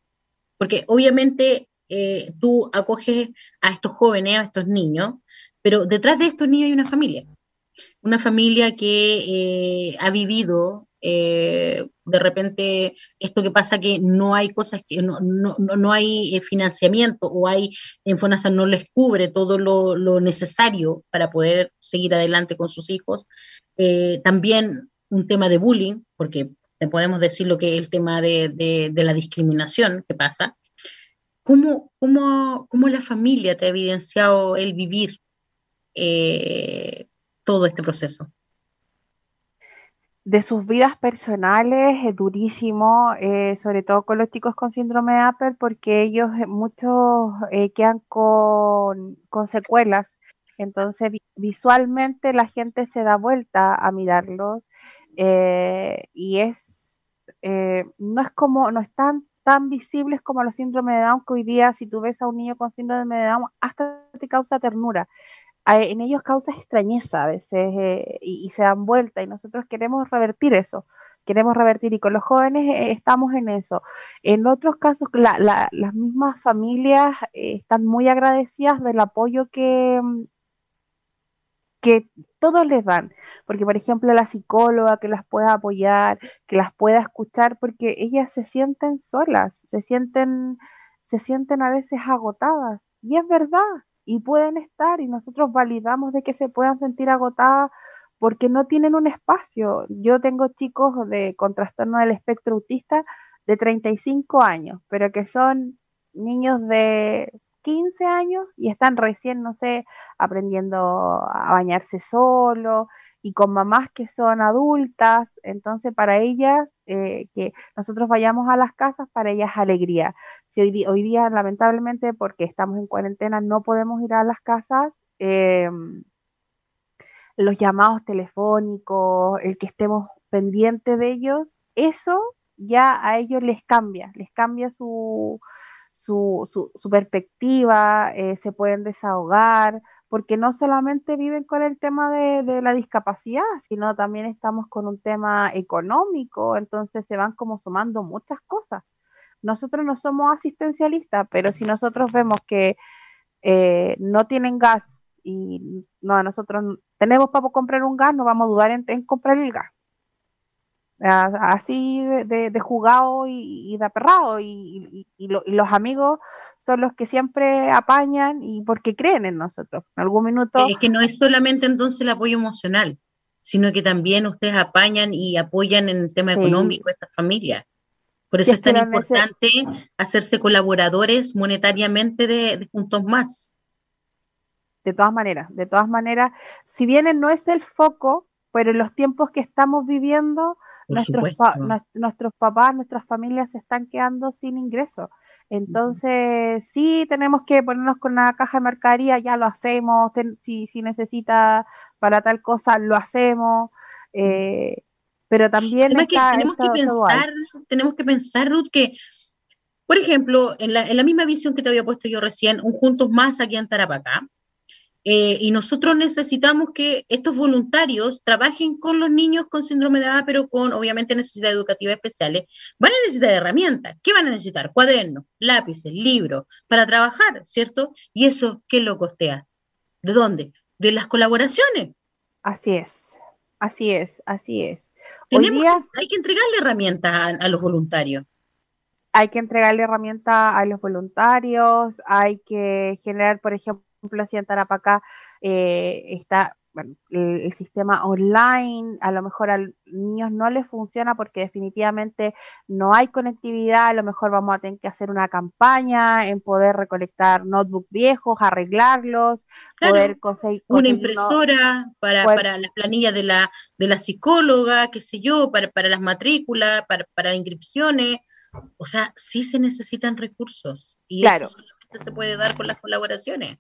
Porque obviamente eh, tú acoges a estos jóvenes, a estos niños, pero detrás de estos niños hay una familia, una familia que eh, ha vivido eh, de repente esto que pasa que no hay cosas que no, no, no hay financiamiento o hay en FONASA no les cubre todo lo, necesario para poder seguir adelante con sus hijos. también un tema de bullying, porque podemos decir lo que es el tema de la discriminación que pasa. ¿Cómo, cómo, la familia te ha evidenciado el vivir eh, todo este proceso? De sus vidas personales es durísimo, eh, sobre todo con los chicos con síndrome de Apple, porque ellos eh, muchos quedan con, con secuelas. Entonces visualmente la gente se da vuelta a mirarlos y es, no es como, no están tan visibles como los síndromes de Down, que hoy día si tú ves a un niño con síndrome de Down, hasta te causa ternura. En ellos causa extrañeza a veces y, y, se dan vuelta y nosotros queremos revertir eso queremos revertir y con los jóvenes eh, estamos en eso. En otros casos, las mismas familias eh, están muy agradecidas del apoyo que, mm, que todos les dan, porque por ejemplo la psicóloga que las pueda apoyar, que las pueda escuchar, porque ellas se sienten solas, se sienten, se sienten a veces agotadas, y es verdad, y pueden estar, y nosotros validamos de que se puedan sentir agotadas porque no tienen un espacio. Yo tengo chicos de con trastorno del espectro autista de 35 años, pero que son niños de 15 años y están recién, no sé, aprendiendo a bañarse solo y con mamás que son adultas, entonces para ellas, eh, que nosotros vayamos a las casas, para ellas alegría. Si hoy, hoy día, lamentablemente, porque estamos en cuarentena, no podemos ir a las casas, eh, los llamados telefónicos, el que estemos pendientes de ellos, eso ya a ellos les cambia, les cambia su, su, su, perspectiva, eh, se pueden desahogar, porque no solamente viven con el tema de, de, la discapacidad, sino también estamos con un tema económico, entonces se van como sumando muchas cosas. Nosotros no somos asistencialistas, pero si nosotros vemos que eh, no tienen gas y no, nosotros tenemos para comprar un gas, no vamos a dudar en, comprar el gas. Así de, jugado y, de aperrado. Y, los amigos son los que siempre apañan y porque creen en nosotros. En algún minuto. Es que no es solamente entonces el apoyo emocional, sino que también ustedes apañan y apoyan en el tema económico a estas familias. Por eso es, tan importante hacerse colaboradores monetariamente de Juntos Más de todas maneras, de todas maneras, si bien no es el foco, pero en los tiempos que estamos viviendo, nuestros, nuestros papás, nuestras familias se están quedando sin ingresos. Entonces, sí tenemos que ponernos con una caja de mercadería, ya lo hacemos, si, si necesita para tal cosa, lo hacemos. Eh, pero también tenemos que pensar, tenemos que pensar, Ruth, que, por ejemplo, en la, en la misma visión que te había puesto yo recién, un Juntos Más aquí en Tarapacá, eh, y nosotros necesitamos que estos voluntarios trabajen con los niños con síndrome de Down, pero con obviamente necesidades educativas especiales. Van a necesitar herramientas. ¿Qué van a necesitar? Cuadernos, lápices, libros, para trabajar, ¿cierto? ¿Y eso qué lo costea? ¿De dónde? De las colaboraciones. Así es, así es, así es. hay que entregarle herramientas a los voluntarios hay que entregarle herramientas a los voluntarios, hay que generar, por ejemplo, ejemplo, si en Tarapacá eh, está bueno, el, sistema online, a lo mejor a los niños no les funciona porque definitivamente no hay conectividad, a lo mejor vamos a tener que hacer una campaña en poder recolectar notebooks viejos, arreglarlos, poder conseguir... Una impresora para, para las planillas de la, de la psicóloga, qué sé yo, para, para las matrículas, para, para inscripciones. O sea, sí se necesitan recursos y eso solamente se puede dar con las colaboraciones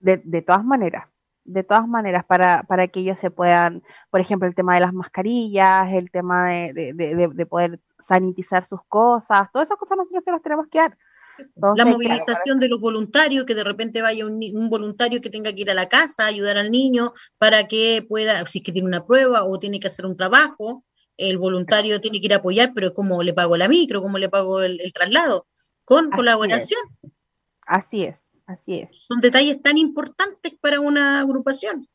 de, de todas maneras, de todas maneras, para, para que ellos se puedan, por ejemplo, el tema de las mascarillas, el tema de, de, poder sanitizar sus cosas, todas esas cosas nosotros se las tenemos que dar. la movilización de los voluntarios, que de repente vaya un, un, voluntario que tenga que ir a la casa, ayudar al niño para que pueda, si es que tiene una prueba o tiene que hacer un trabajo, el voluntario tiene que ir a apoyar, pero ¿cómo le pago la micro? ¿Cómo le pago el, traslado? Con colaboración. Así es. Así es. Son detalles tan importantes para una agrupación.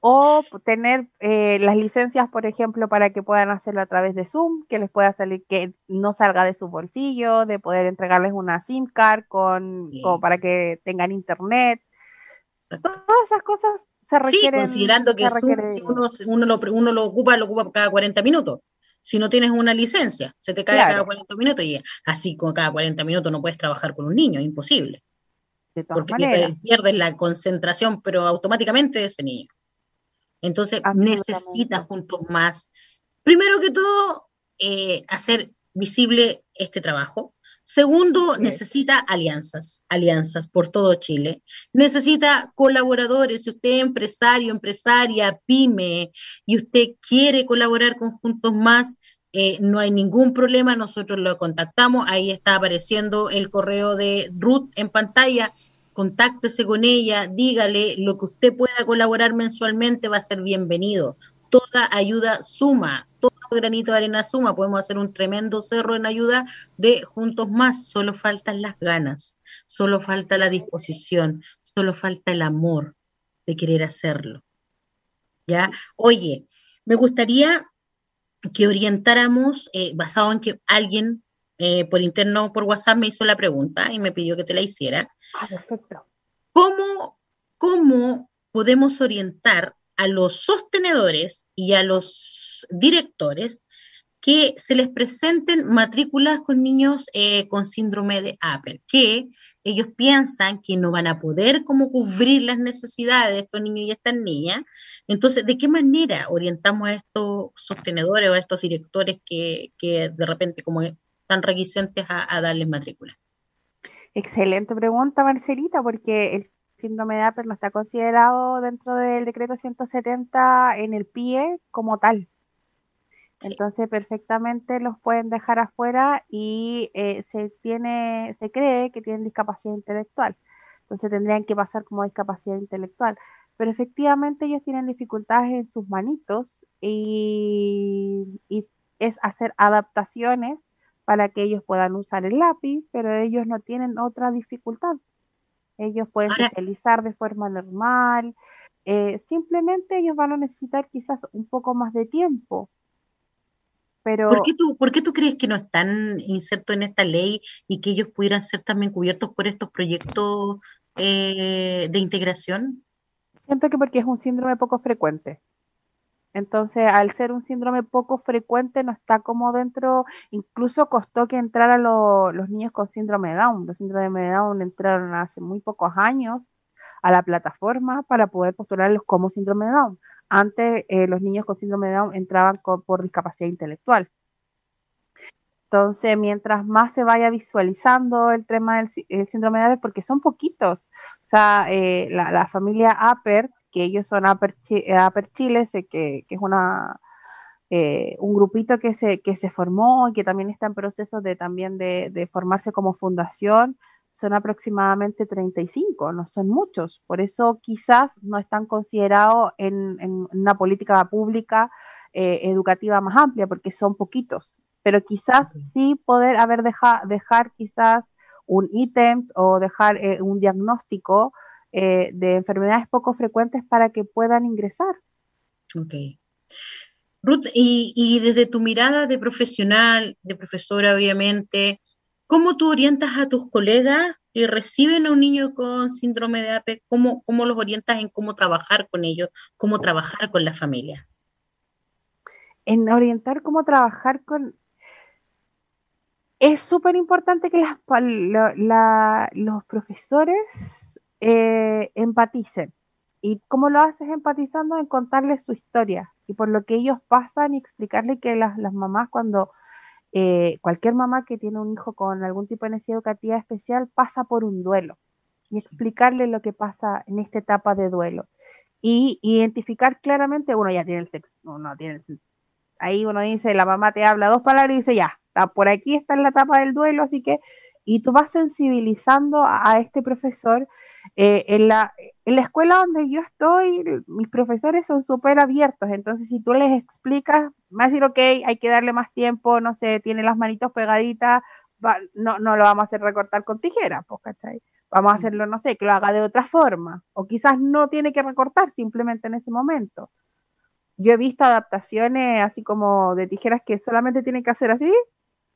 O tener eh, las licencias, por ejemplo, para que puedan hacerlo a través de Zoom, que les pueda salir, que no salga de su bolsillo, de poder entregarles una SIM card con, para que tengan internet. Todas esas cosas se requieren. Sí, considerando que uno, uno, lo, uno lo ocupa, lo ocupa cada 40 minutos si no tienes una licencia, se te cae cada 40 minutos y así con cada 40 minutos no puedes trabajar con un niño, porque pierdes la concentración, pero automáticamente de ese niño. Entonces necesita juntos más, primero que todo, eh, hacer visible este trabajo. Segundo, necesita alianzas, alianzas por todo Chile. Necesita colaboradores. Si usted es empresario, empresaria, pyme, y usted quiere colaborar con Juntos Más, eh, no hay ningún problema, nosotros lo contactamos. Ahí está apareciendo el correo de Ruth en pantalla. Contáctese con ella, dígale lo que usted pueda colaborar mensualmente, va a ser bienvenido toda ayuda suma, todo granito de arena suma, podemos hacer un tremendo cerro en ayuda de juntos más, solo faltan las ganas, solo falta la disposición, solo falta el amor de querer hacerlo. ¿Ya? Oye, me gustaría que orientáramos, eh, basado en que alguien eh, por interno, por WhatsApp, me hizo la pregunta y me pidió que te la hiciera. Ah, perfecto. ¿Cómo, cómo podemos orientar a los sostenedores y a los directores que se les presenten matrículas con niños eh, con síndrome de Apple, que ellos piensan que no van a poder como cubrir las necesidades de estos niños y estas niñas. Entonces, ¿de qué manera orientamos a estos sostenedores o a estos directores que, de repente como están requisentes a, a darles matrícula? Excelente pregunta, Marcelita, porque el síndrome de Apple no está considerado dentro del decreto 170 en el PIE como tal. Entonces perfectamente los pueden dejar afuera y eh, se tiene, se cree que tienen discapacidad intelectual. Entonces tendrían que pasar como discapacidad intelectual. Pero efectivamente ellos tienen dificultades en sus manitos y, y es hacer adaptaciones para que ellos puedan usar el lápiz, pero ellos no tienen otra dificultad. Ellos pueden socializar de forma normal. Eh, simplemente ellos van a necesitar quizás un poco más de tiempo. Pero, ¿Por, qué tú, ¿Por qué tú crees que no están insertos en esta ley y que ellos pudieran ser también cubiertos por estos proyectos eh, de integración? Siento que porque es un síndrome poco frecuente. Entonces, al ser un síndrome poco frecuente, no está como dentro, incluso costó que entraran los niños con síndrome de Down. Los síndrome de Down entraron hace muy pocos años a la plataforma para poder postularlos como síndrome de Down. Antes, eh, los niños con síndrome de Down entraban por discapacidad intelectual. Entonces, mientras más se vaya visualizando el tema del síndrome de Down, porque son poquitos, o sea, eh, la, familia Aper que ellos son Aper, Chile, que, es una, eh, un grupito que se, que se formó y que también está en proceso de también de, formarse como fundación, son aproximadamente 35, no son muchos. Por eso quizás no están considerados en, una política pública eh, educativa más amplia, porque son poquitos. Pero quizás sí poder haber dejar dejar quizás un ítem o dejar eh, un diagnóstico eh, de enfermedades poco frecuentes para que puedan ingresar. Ok. Ruth, y, desde tu mirada de profesional, de profesora, obviamente, ¿cómo tú orientas a tus colegas que reciben a un niño con síndrome de AP? ¿Cómo, cómo los orientas en cómo trabajar con ellos, cómo trabajar con la familia? En orientar cómo trabajar con... Es súper importante que los profesores eh, empaticen. ¿Y cómo lo haces empatizando? En contarles su historia y por lo que ellos pasan y explicarle que las, mamás cuando, eh, cualquier mamá que tiene un hijo con algún tipo de necesidad educativa especial pasa por un duelo y explicarle lo que pasa en esta etapa de duelo. Y identificar claramente, uno ya tiene el sexo, uno tiene ahí uno dice, la mamá te habla dos palabras y dice, ya, está, por aquí está en la etapa del duelo, así que, y tú vas sensibilizando a este profesor eh, en, la, en la escuela donde yo estoy, mis profesores son súper abiertos, entonces si tú les explicas, va a decir, ok, hay que darle más tiempo, no sé, tiene las manitos pegaditas, no, no lo vamos a hacer recortar con tijera, pues, ¿cachai? Vamos a hacerlo, no sé, que lo haga de otra forma, o quizás no tiene que recortar simplemente en ese momento. Yo he visto adaptaciones así como de tijeras que solamente tienen que hacer así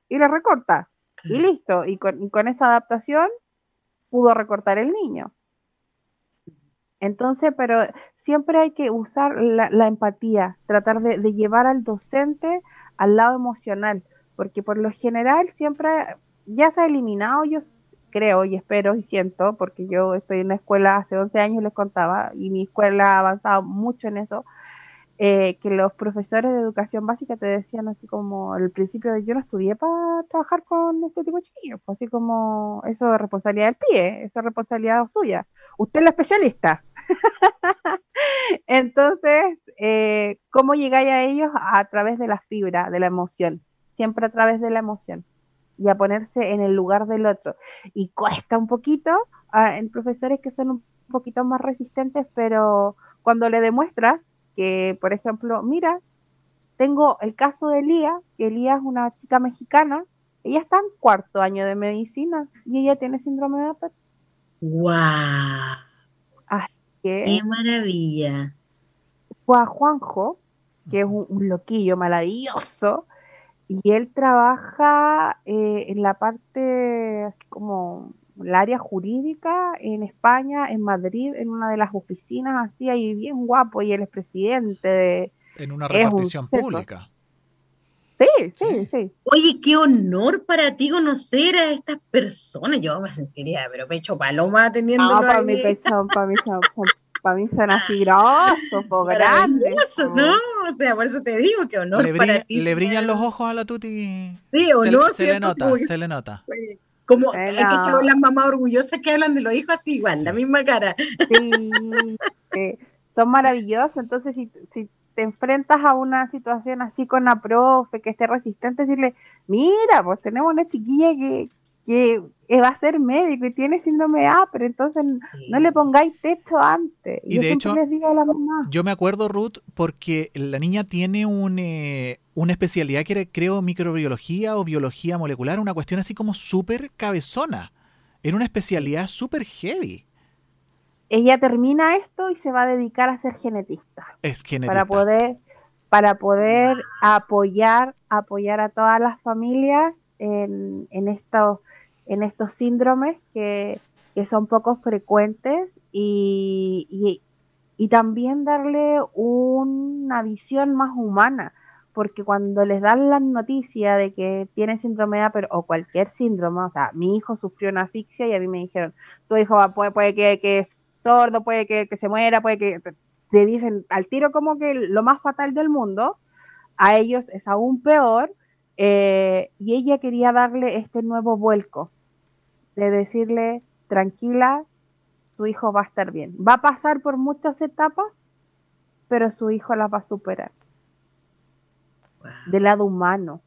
y le recorta, y listo, y con, y con esa adaptación pudo recortar el niño. Entonces, pero siempre hay que usar la, empatía, tratar de, llevar al docente al lado emocional, porque por lo general siempre ya se ha eliminado, yo creo y espero y siento, porque yo estoy en la escuela hace 11 años, les contaba, y mi escuela ha avanzado mucho en eso, eh, que los profesores de educación básica te decían así como el principio de yo no estudié para trabajar con este tipo de chiquillos, pues así como eso es responsabilidad del pie, eso es responsabilidad suya. Usted es la especialista. Entonces, eh, ¿cómo llegáis a ellos? A través de la fibra, de la emoción, siempre a través de la emoción y a ponerse en el lugar del otro. Y cuesta un poquito ah, en profesores que son un poquito más resistentes, pero cuando le demuestras que, por ejemplo, mira, tengo el caso de Elía, que Elía es una chica mexicana, ella está en cuarto año de medicina y ella tiene síndrome de Apert. ¡Wow! ¡Qué maravilla! Fue a Juanjo, que es un, loquillo maravilloso, y él trabaja eh, en la parte como el área jurídica en España, en Madrid, en una de las oficinas, así ahí bien guapo, y él es presidente de... En una repartición pública. Sí, sí, sí, Oye, qué honor para ti conocer a estas personas. Yo me sentiría, pero pecho paloma teniendo. No, para mí, pecho, para mí, son, para mí son así grosos, grandes. ¿no? O sea, por eso te digo que honor le para ti. Le brillan los ojos a la tuti. Sí, o no. Se, le nota, se le nota. Como hay que las mamás orgullosas que hablan de los hijos así igual, la misma cara. Sí, son maravillosos. Entonces, si, si te enfrentas a una situación así con la profe, que esté resistente, decirle, mira, pues tenemos una chiquilla que, que va a ser médico y tiene síndrome A, pero entonces no le pongáis texto antes. Y de hecho, yo me acuerdo, Ruth, porque la niña tiene un, eh, una especialidad que era, creo, microbiología o biología molecular, una cuestión así como súper cabezona. Era una especialidad súper heavy. Ella termina esto y se va a dedicar a ser genetista. Es genetista. Para poder, para poder apoyar, apoyar a todas las familias en, en estos en estos síndromes que, son poco frecuentes y, y, también darle una visión más humana, porque cuando les dan la noticia de que tiene síndrome de Apert o cualquier síndrome, o sea, mi hijo sufrió una asfixia y a mí me dijeron, tu hijo puede, puede que, que es sordo, puede que, se muera, puede que te dicen al tiro como que lo más fatal del mundo, a ellos es aún peor, eh, y ella quería darle este nuevo vuelco, de decirle, tranquila, su hijo va a estar bien. Va a pasar por muchas etapas, pero su hijo las va a superar. Del lado humano,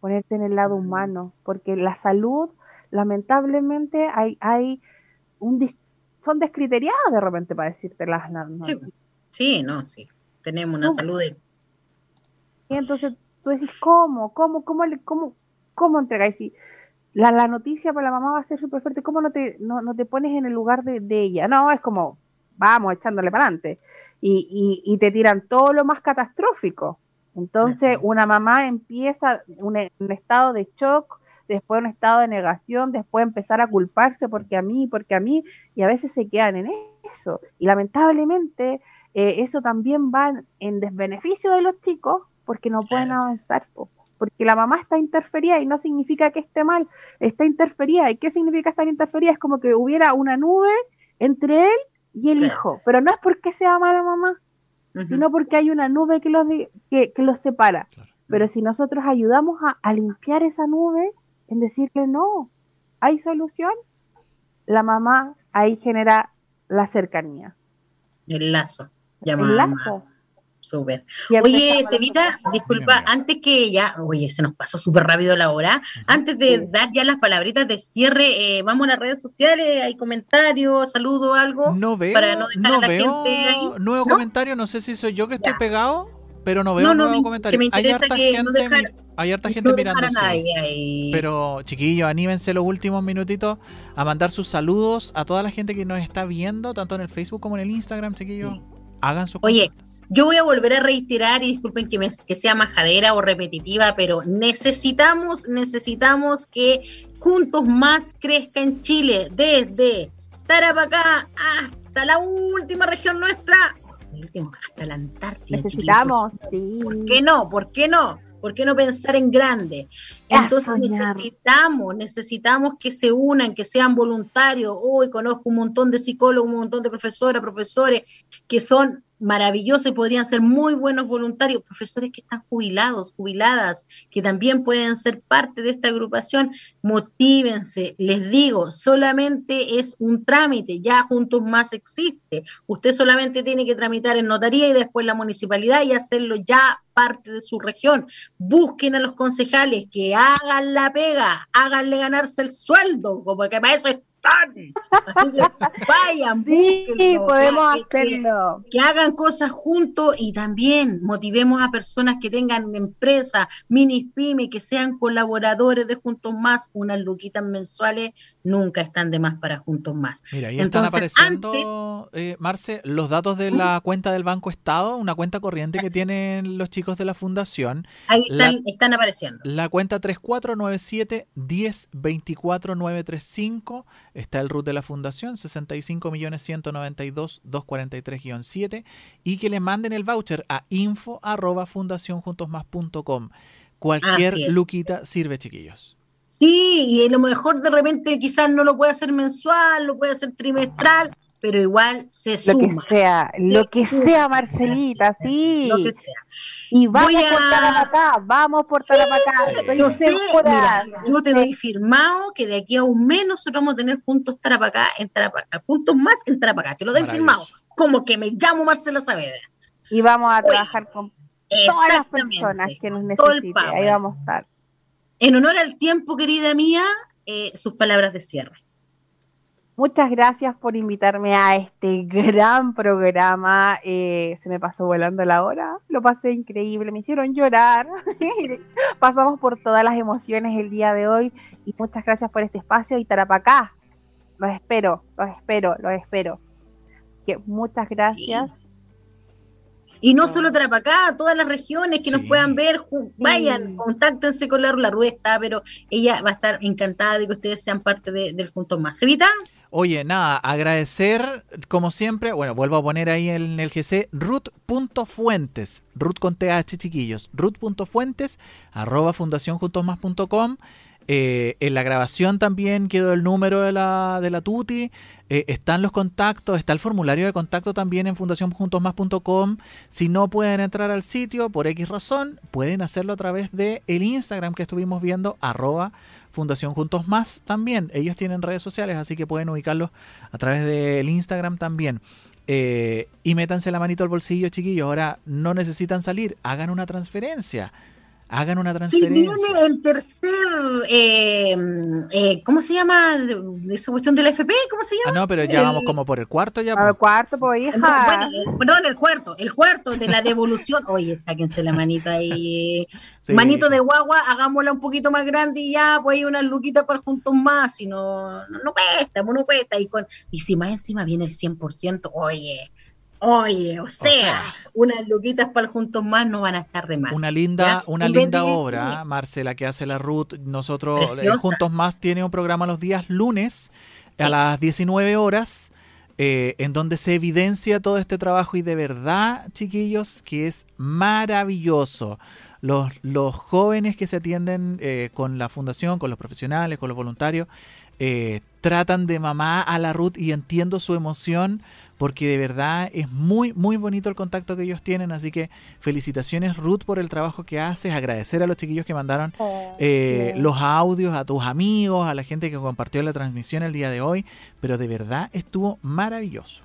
ponerte en el lado humano, porque la salud, lamentablemente, hay, hay un son descriteriadas de repente para decirte las sí, no, sí. Tenemos una salud de... Y entonces tú decís, ¿cómo? ¿Cómo? ¿Cómo, cómo, cómo entregáis? la, la noticia para la mamá va a ser súper fuerte, ¿cómo no te, no, no, te pones en el lugar de, ella? No, es como, vamos, echándole para adelante. Y, y, te tiran todo lo más catastrófico. Entonces, una mamá empieza un, un, estado de shock, después un estado de negación, después empezar a culparse porque a mí, porque a mí, y a veces se quedan en eso. Y lamentablemente, eh, eso también va en desbeneficio de los chicos porque no pueden avanzar porque la mamá está interferida y no significa que esté mal, está interferida. ¿Y qué significa estar interferida? Es como que hubiera una nube entre él y el hijo, pero no es porque sea mala mamá, sino porque hay una nube que los, que, los separa. Pero si nosotros ayudamos a, limpiar esa nube, en decirle no, hay solución, la mamá ahí genera la cercanía. El lazo. El lazo. Súper. Oye, Cevita, disculpa, antes que ella, oye, se nos pasó súper rápido la hora. Antes de dar ya las palabritas de cierre, eh, vamos a las redes sociales, hay comentarios, saludos, algo. No veo, para no, no veo nuevo comentario, no sé si soy yo que estoy pegado, pero no veo nuevo comentario. hay harta gente, hay harta gente mirando. Pero, chiquillos, anímense los últimos minutitos a mandar sus saludos a toda la gente que nos está viendo, tanto en el Facebook como en el Instagram, chiquillos. Hagan su Oye, yo voy a volver a reiterar, y disculpen que, me, que sea majadera o repetitiva, pero necesitamos, necesitamos que juntos más crezca en Chile, desde Tarapacá hasta la última región nuestra, hasta la Antártida. Necesitamos, sí. ¿Por qué no? ¿Por qué no? ¿Por qué no pensar en grande? Entonces necesitamos, necesitamos que se unan, que sean voluntarios. Hoy conozco un montón de psicólogos, un montón de profesoras, profesores que son maravilloso y podrían ser muy buenos voluntarios, profesores que están jubilados, jubiladas, que también pueden ser parte de esta agrupación, motívense, les digo, solamente es un trámite, ya Juntos Más existe, usted solamente tiene que tramitar en notaría y después la municipalidad y hacerlo ya parte de su región. Busquen a los concejales que hagan la pega, háganle ganarse el sueldo, como que para eso es Así que vayan, sí, podemos hacerlo. Que, hagan cosas juntos y también motivemos a personas que tengan empresas, mini pyme, que sean colaboradores de Juntos Más. Unas luquitas mensuales nunca están de más para Juntos Más. Mira, ahí están apareciendo, eh, Marce, los datos de la cuenta del Banco Estado, una cuenta corriente que tienen los chicos de la Fundación. Ahí están, están apareciendo. La cuenta 3497 10 24 935 Está el RUT de la Fundación, 65.192.243-7 y que le manden el voucher a info arroba Cualquier luquita sirve, chiquillos. Sí, y a lo mejor de repente quizás no lo puede hacer mensual, lo puede hacer trimestral, pero igual se suma. Lo que sea, lo que sea, Marcelita, sí. Lo que sea. Y vamos por Tarapacá, vamos por Tarapacá. Yo, yo te doy firmado que de aquí a un mes nosotros vamos a tener puntos Tarapacá en Tarapacá, puntos más en Tarapacá, te lo doy firmado. Como que me llamo Marcela Saavedra. Y vamos a trabajar con todas las personas que nos necesiten. Ahí vamos a estar. En honor al tiempo, querida mía, eh, sus palabras de cierre. Muchas gracias por invitarme a este gran programa. Eh, se me pasó volando la hora, lo pasé increíble, me hicieron llorar. Pasamos por todas las emociones el día de hoy y muchas gracias por este espacio y Tarapacá. Los espero, los espero, los espero. Que muchas gracias. Y no solo Tarapacá, todas las regiones que nos puedan ver, vayan, contáctense con la, la Ruesta, pero ella va a estar encantada de que ustedes sean parte del Juntos Más. ¿Evita? Oye, nada, agradecer, como siempre, bueno, vuelvo a poner ahí en el GC, root.fuentes, root con TH, chiquillos, root.fuentes, arroba fundacionjuntosmás.com. Eh, en la grabación también quedó el número de la, de la Tuti, eh, están los contactos, está el formulario de contacto también en fundacionjuntosmás.com. Si no pueden entrar al sitio por X razón, pueden hacerlo a través de Instagram que estuvimos viendo, arroba Fundación Juntos Más también. Ellos tienen redes sociales, así que pueden ubicarlos a través del Instagram también. Eh, y métanse la manito al bolsillo, chiquillos. Ahora no necesitan salir, hagan una transferencia hagan una transferencia. Si viene el tercer, eh, eh, ¿cómo se llama? De, esa cuestión del FP, ¿cómo se llama? Ah, no, pero ya vamos como por el cuarto ya. Por el cuarto, pues hija. Bueno, perdón, el cuarto, el cuarto de la devolución. Oye, sáquense la manita ahí. Manito de guagua, hagámosla un poquito más grande y ya, pues hay una luquita para juntos más, y no, no, cuesta, pues no cuesta. Y, con, y si más encima viene el 100%, oye, Oye, o sea, unas luquitas para el Juntos Más no van a estar de más. Una linda, una linda obra, Marcela, que hace la Ruth. Nosotros, eh, Juntos Más tiene un programa los días lunes a las 19 horas, eh, en donde se evidencia todo este trabajo y de verdad, chiquillos, que es maravilloso. Los, los jóvenes que se atienden eh, con la fundación, con los profesionales, con los voluntarios, tratan de mamá a la Ruth y entiendo su emoción porque de verdad es muy, muy bonito el contacto que ellos tienen. Así que felicitaciones, Ruth, por el trabajo que haces. Agradecer a los chiquillos que mandaron oh, eh, los audios, a tus amigos, a la gente que compartió la transmisión el día de hoy. Pero de verdad estuvo maravilloso.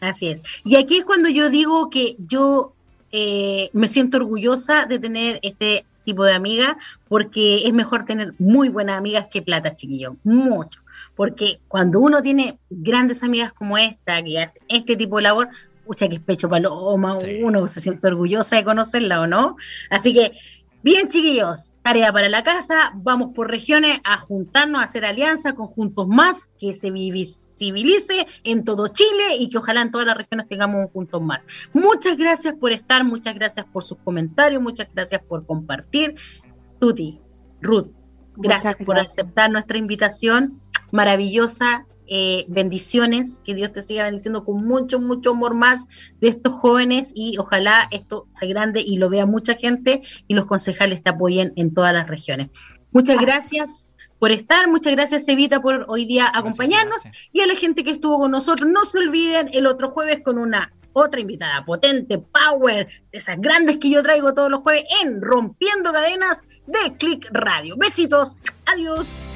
Así es. Y aquí es cuando yo digo que yo eh, me siento orgullosa de tener este tipo de amigas, porque es mejor tener muy buenas amigas que plata, chiquillos. Mucho porque cuando uno tiene grandes amigas como esta, que hace este tipo de labor, pucha que es pecho paloma, uno se siente orgullosa de conocerla o no. Así que, bien chiquillos, tarea para la casa, vamos por regiones a juntarnos, a hacer alianza con Juntos Más, que se visibilice en todo Chile y que ojalá en todas las regiones tengamos un Juntos Más. Muchas gracias por estar, muchas gracias por sus comentarios, muchas gracias por compartir. Tuti, Ruth, gracias. por aceptar nuestra invitación maravillosa. Eh, bendiciones, que Dios te siga bendiciendo con mucho, mucho amor más de estos jóvenes y ojalá esto sea grande y lo vea mucha gente y los concejales te apoyen en todas las regiones. Muchas gracias por estar, muchas gracias Evita por hoy día acompañarnos y a la gente que estuvo con nosotros. No se olviden el otro jueves con una otra invitada potente, power, de esas grandes que yo traigo todos los jueves en Rompiendo Cadenas de Click Radio. Besitos, adiós.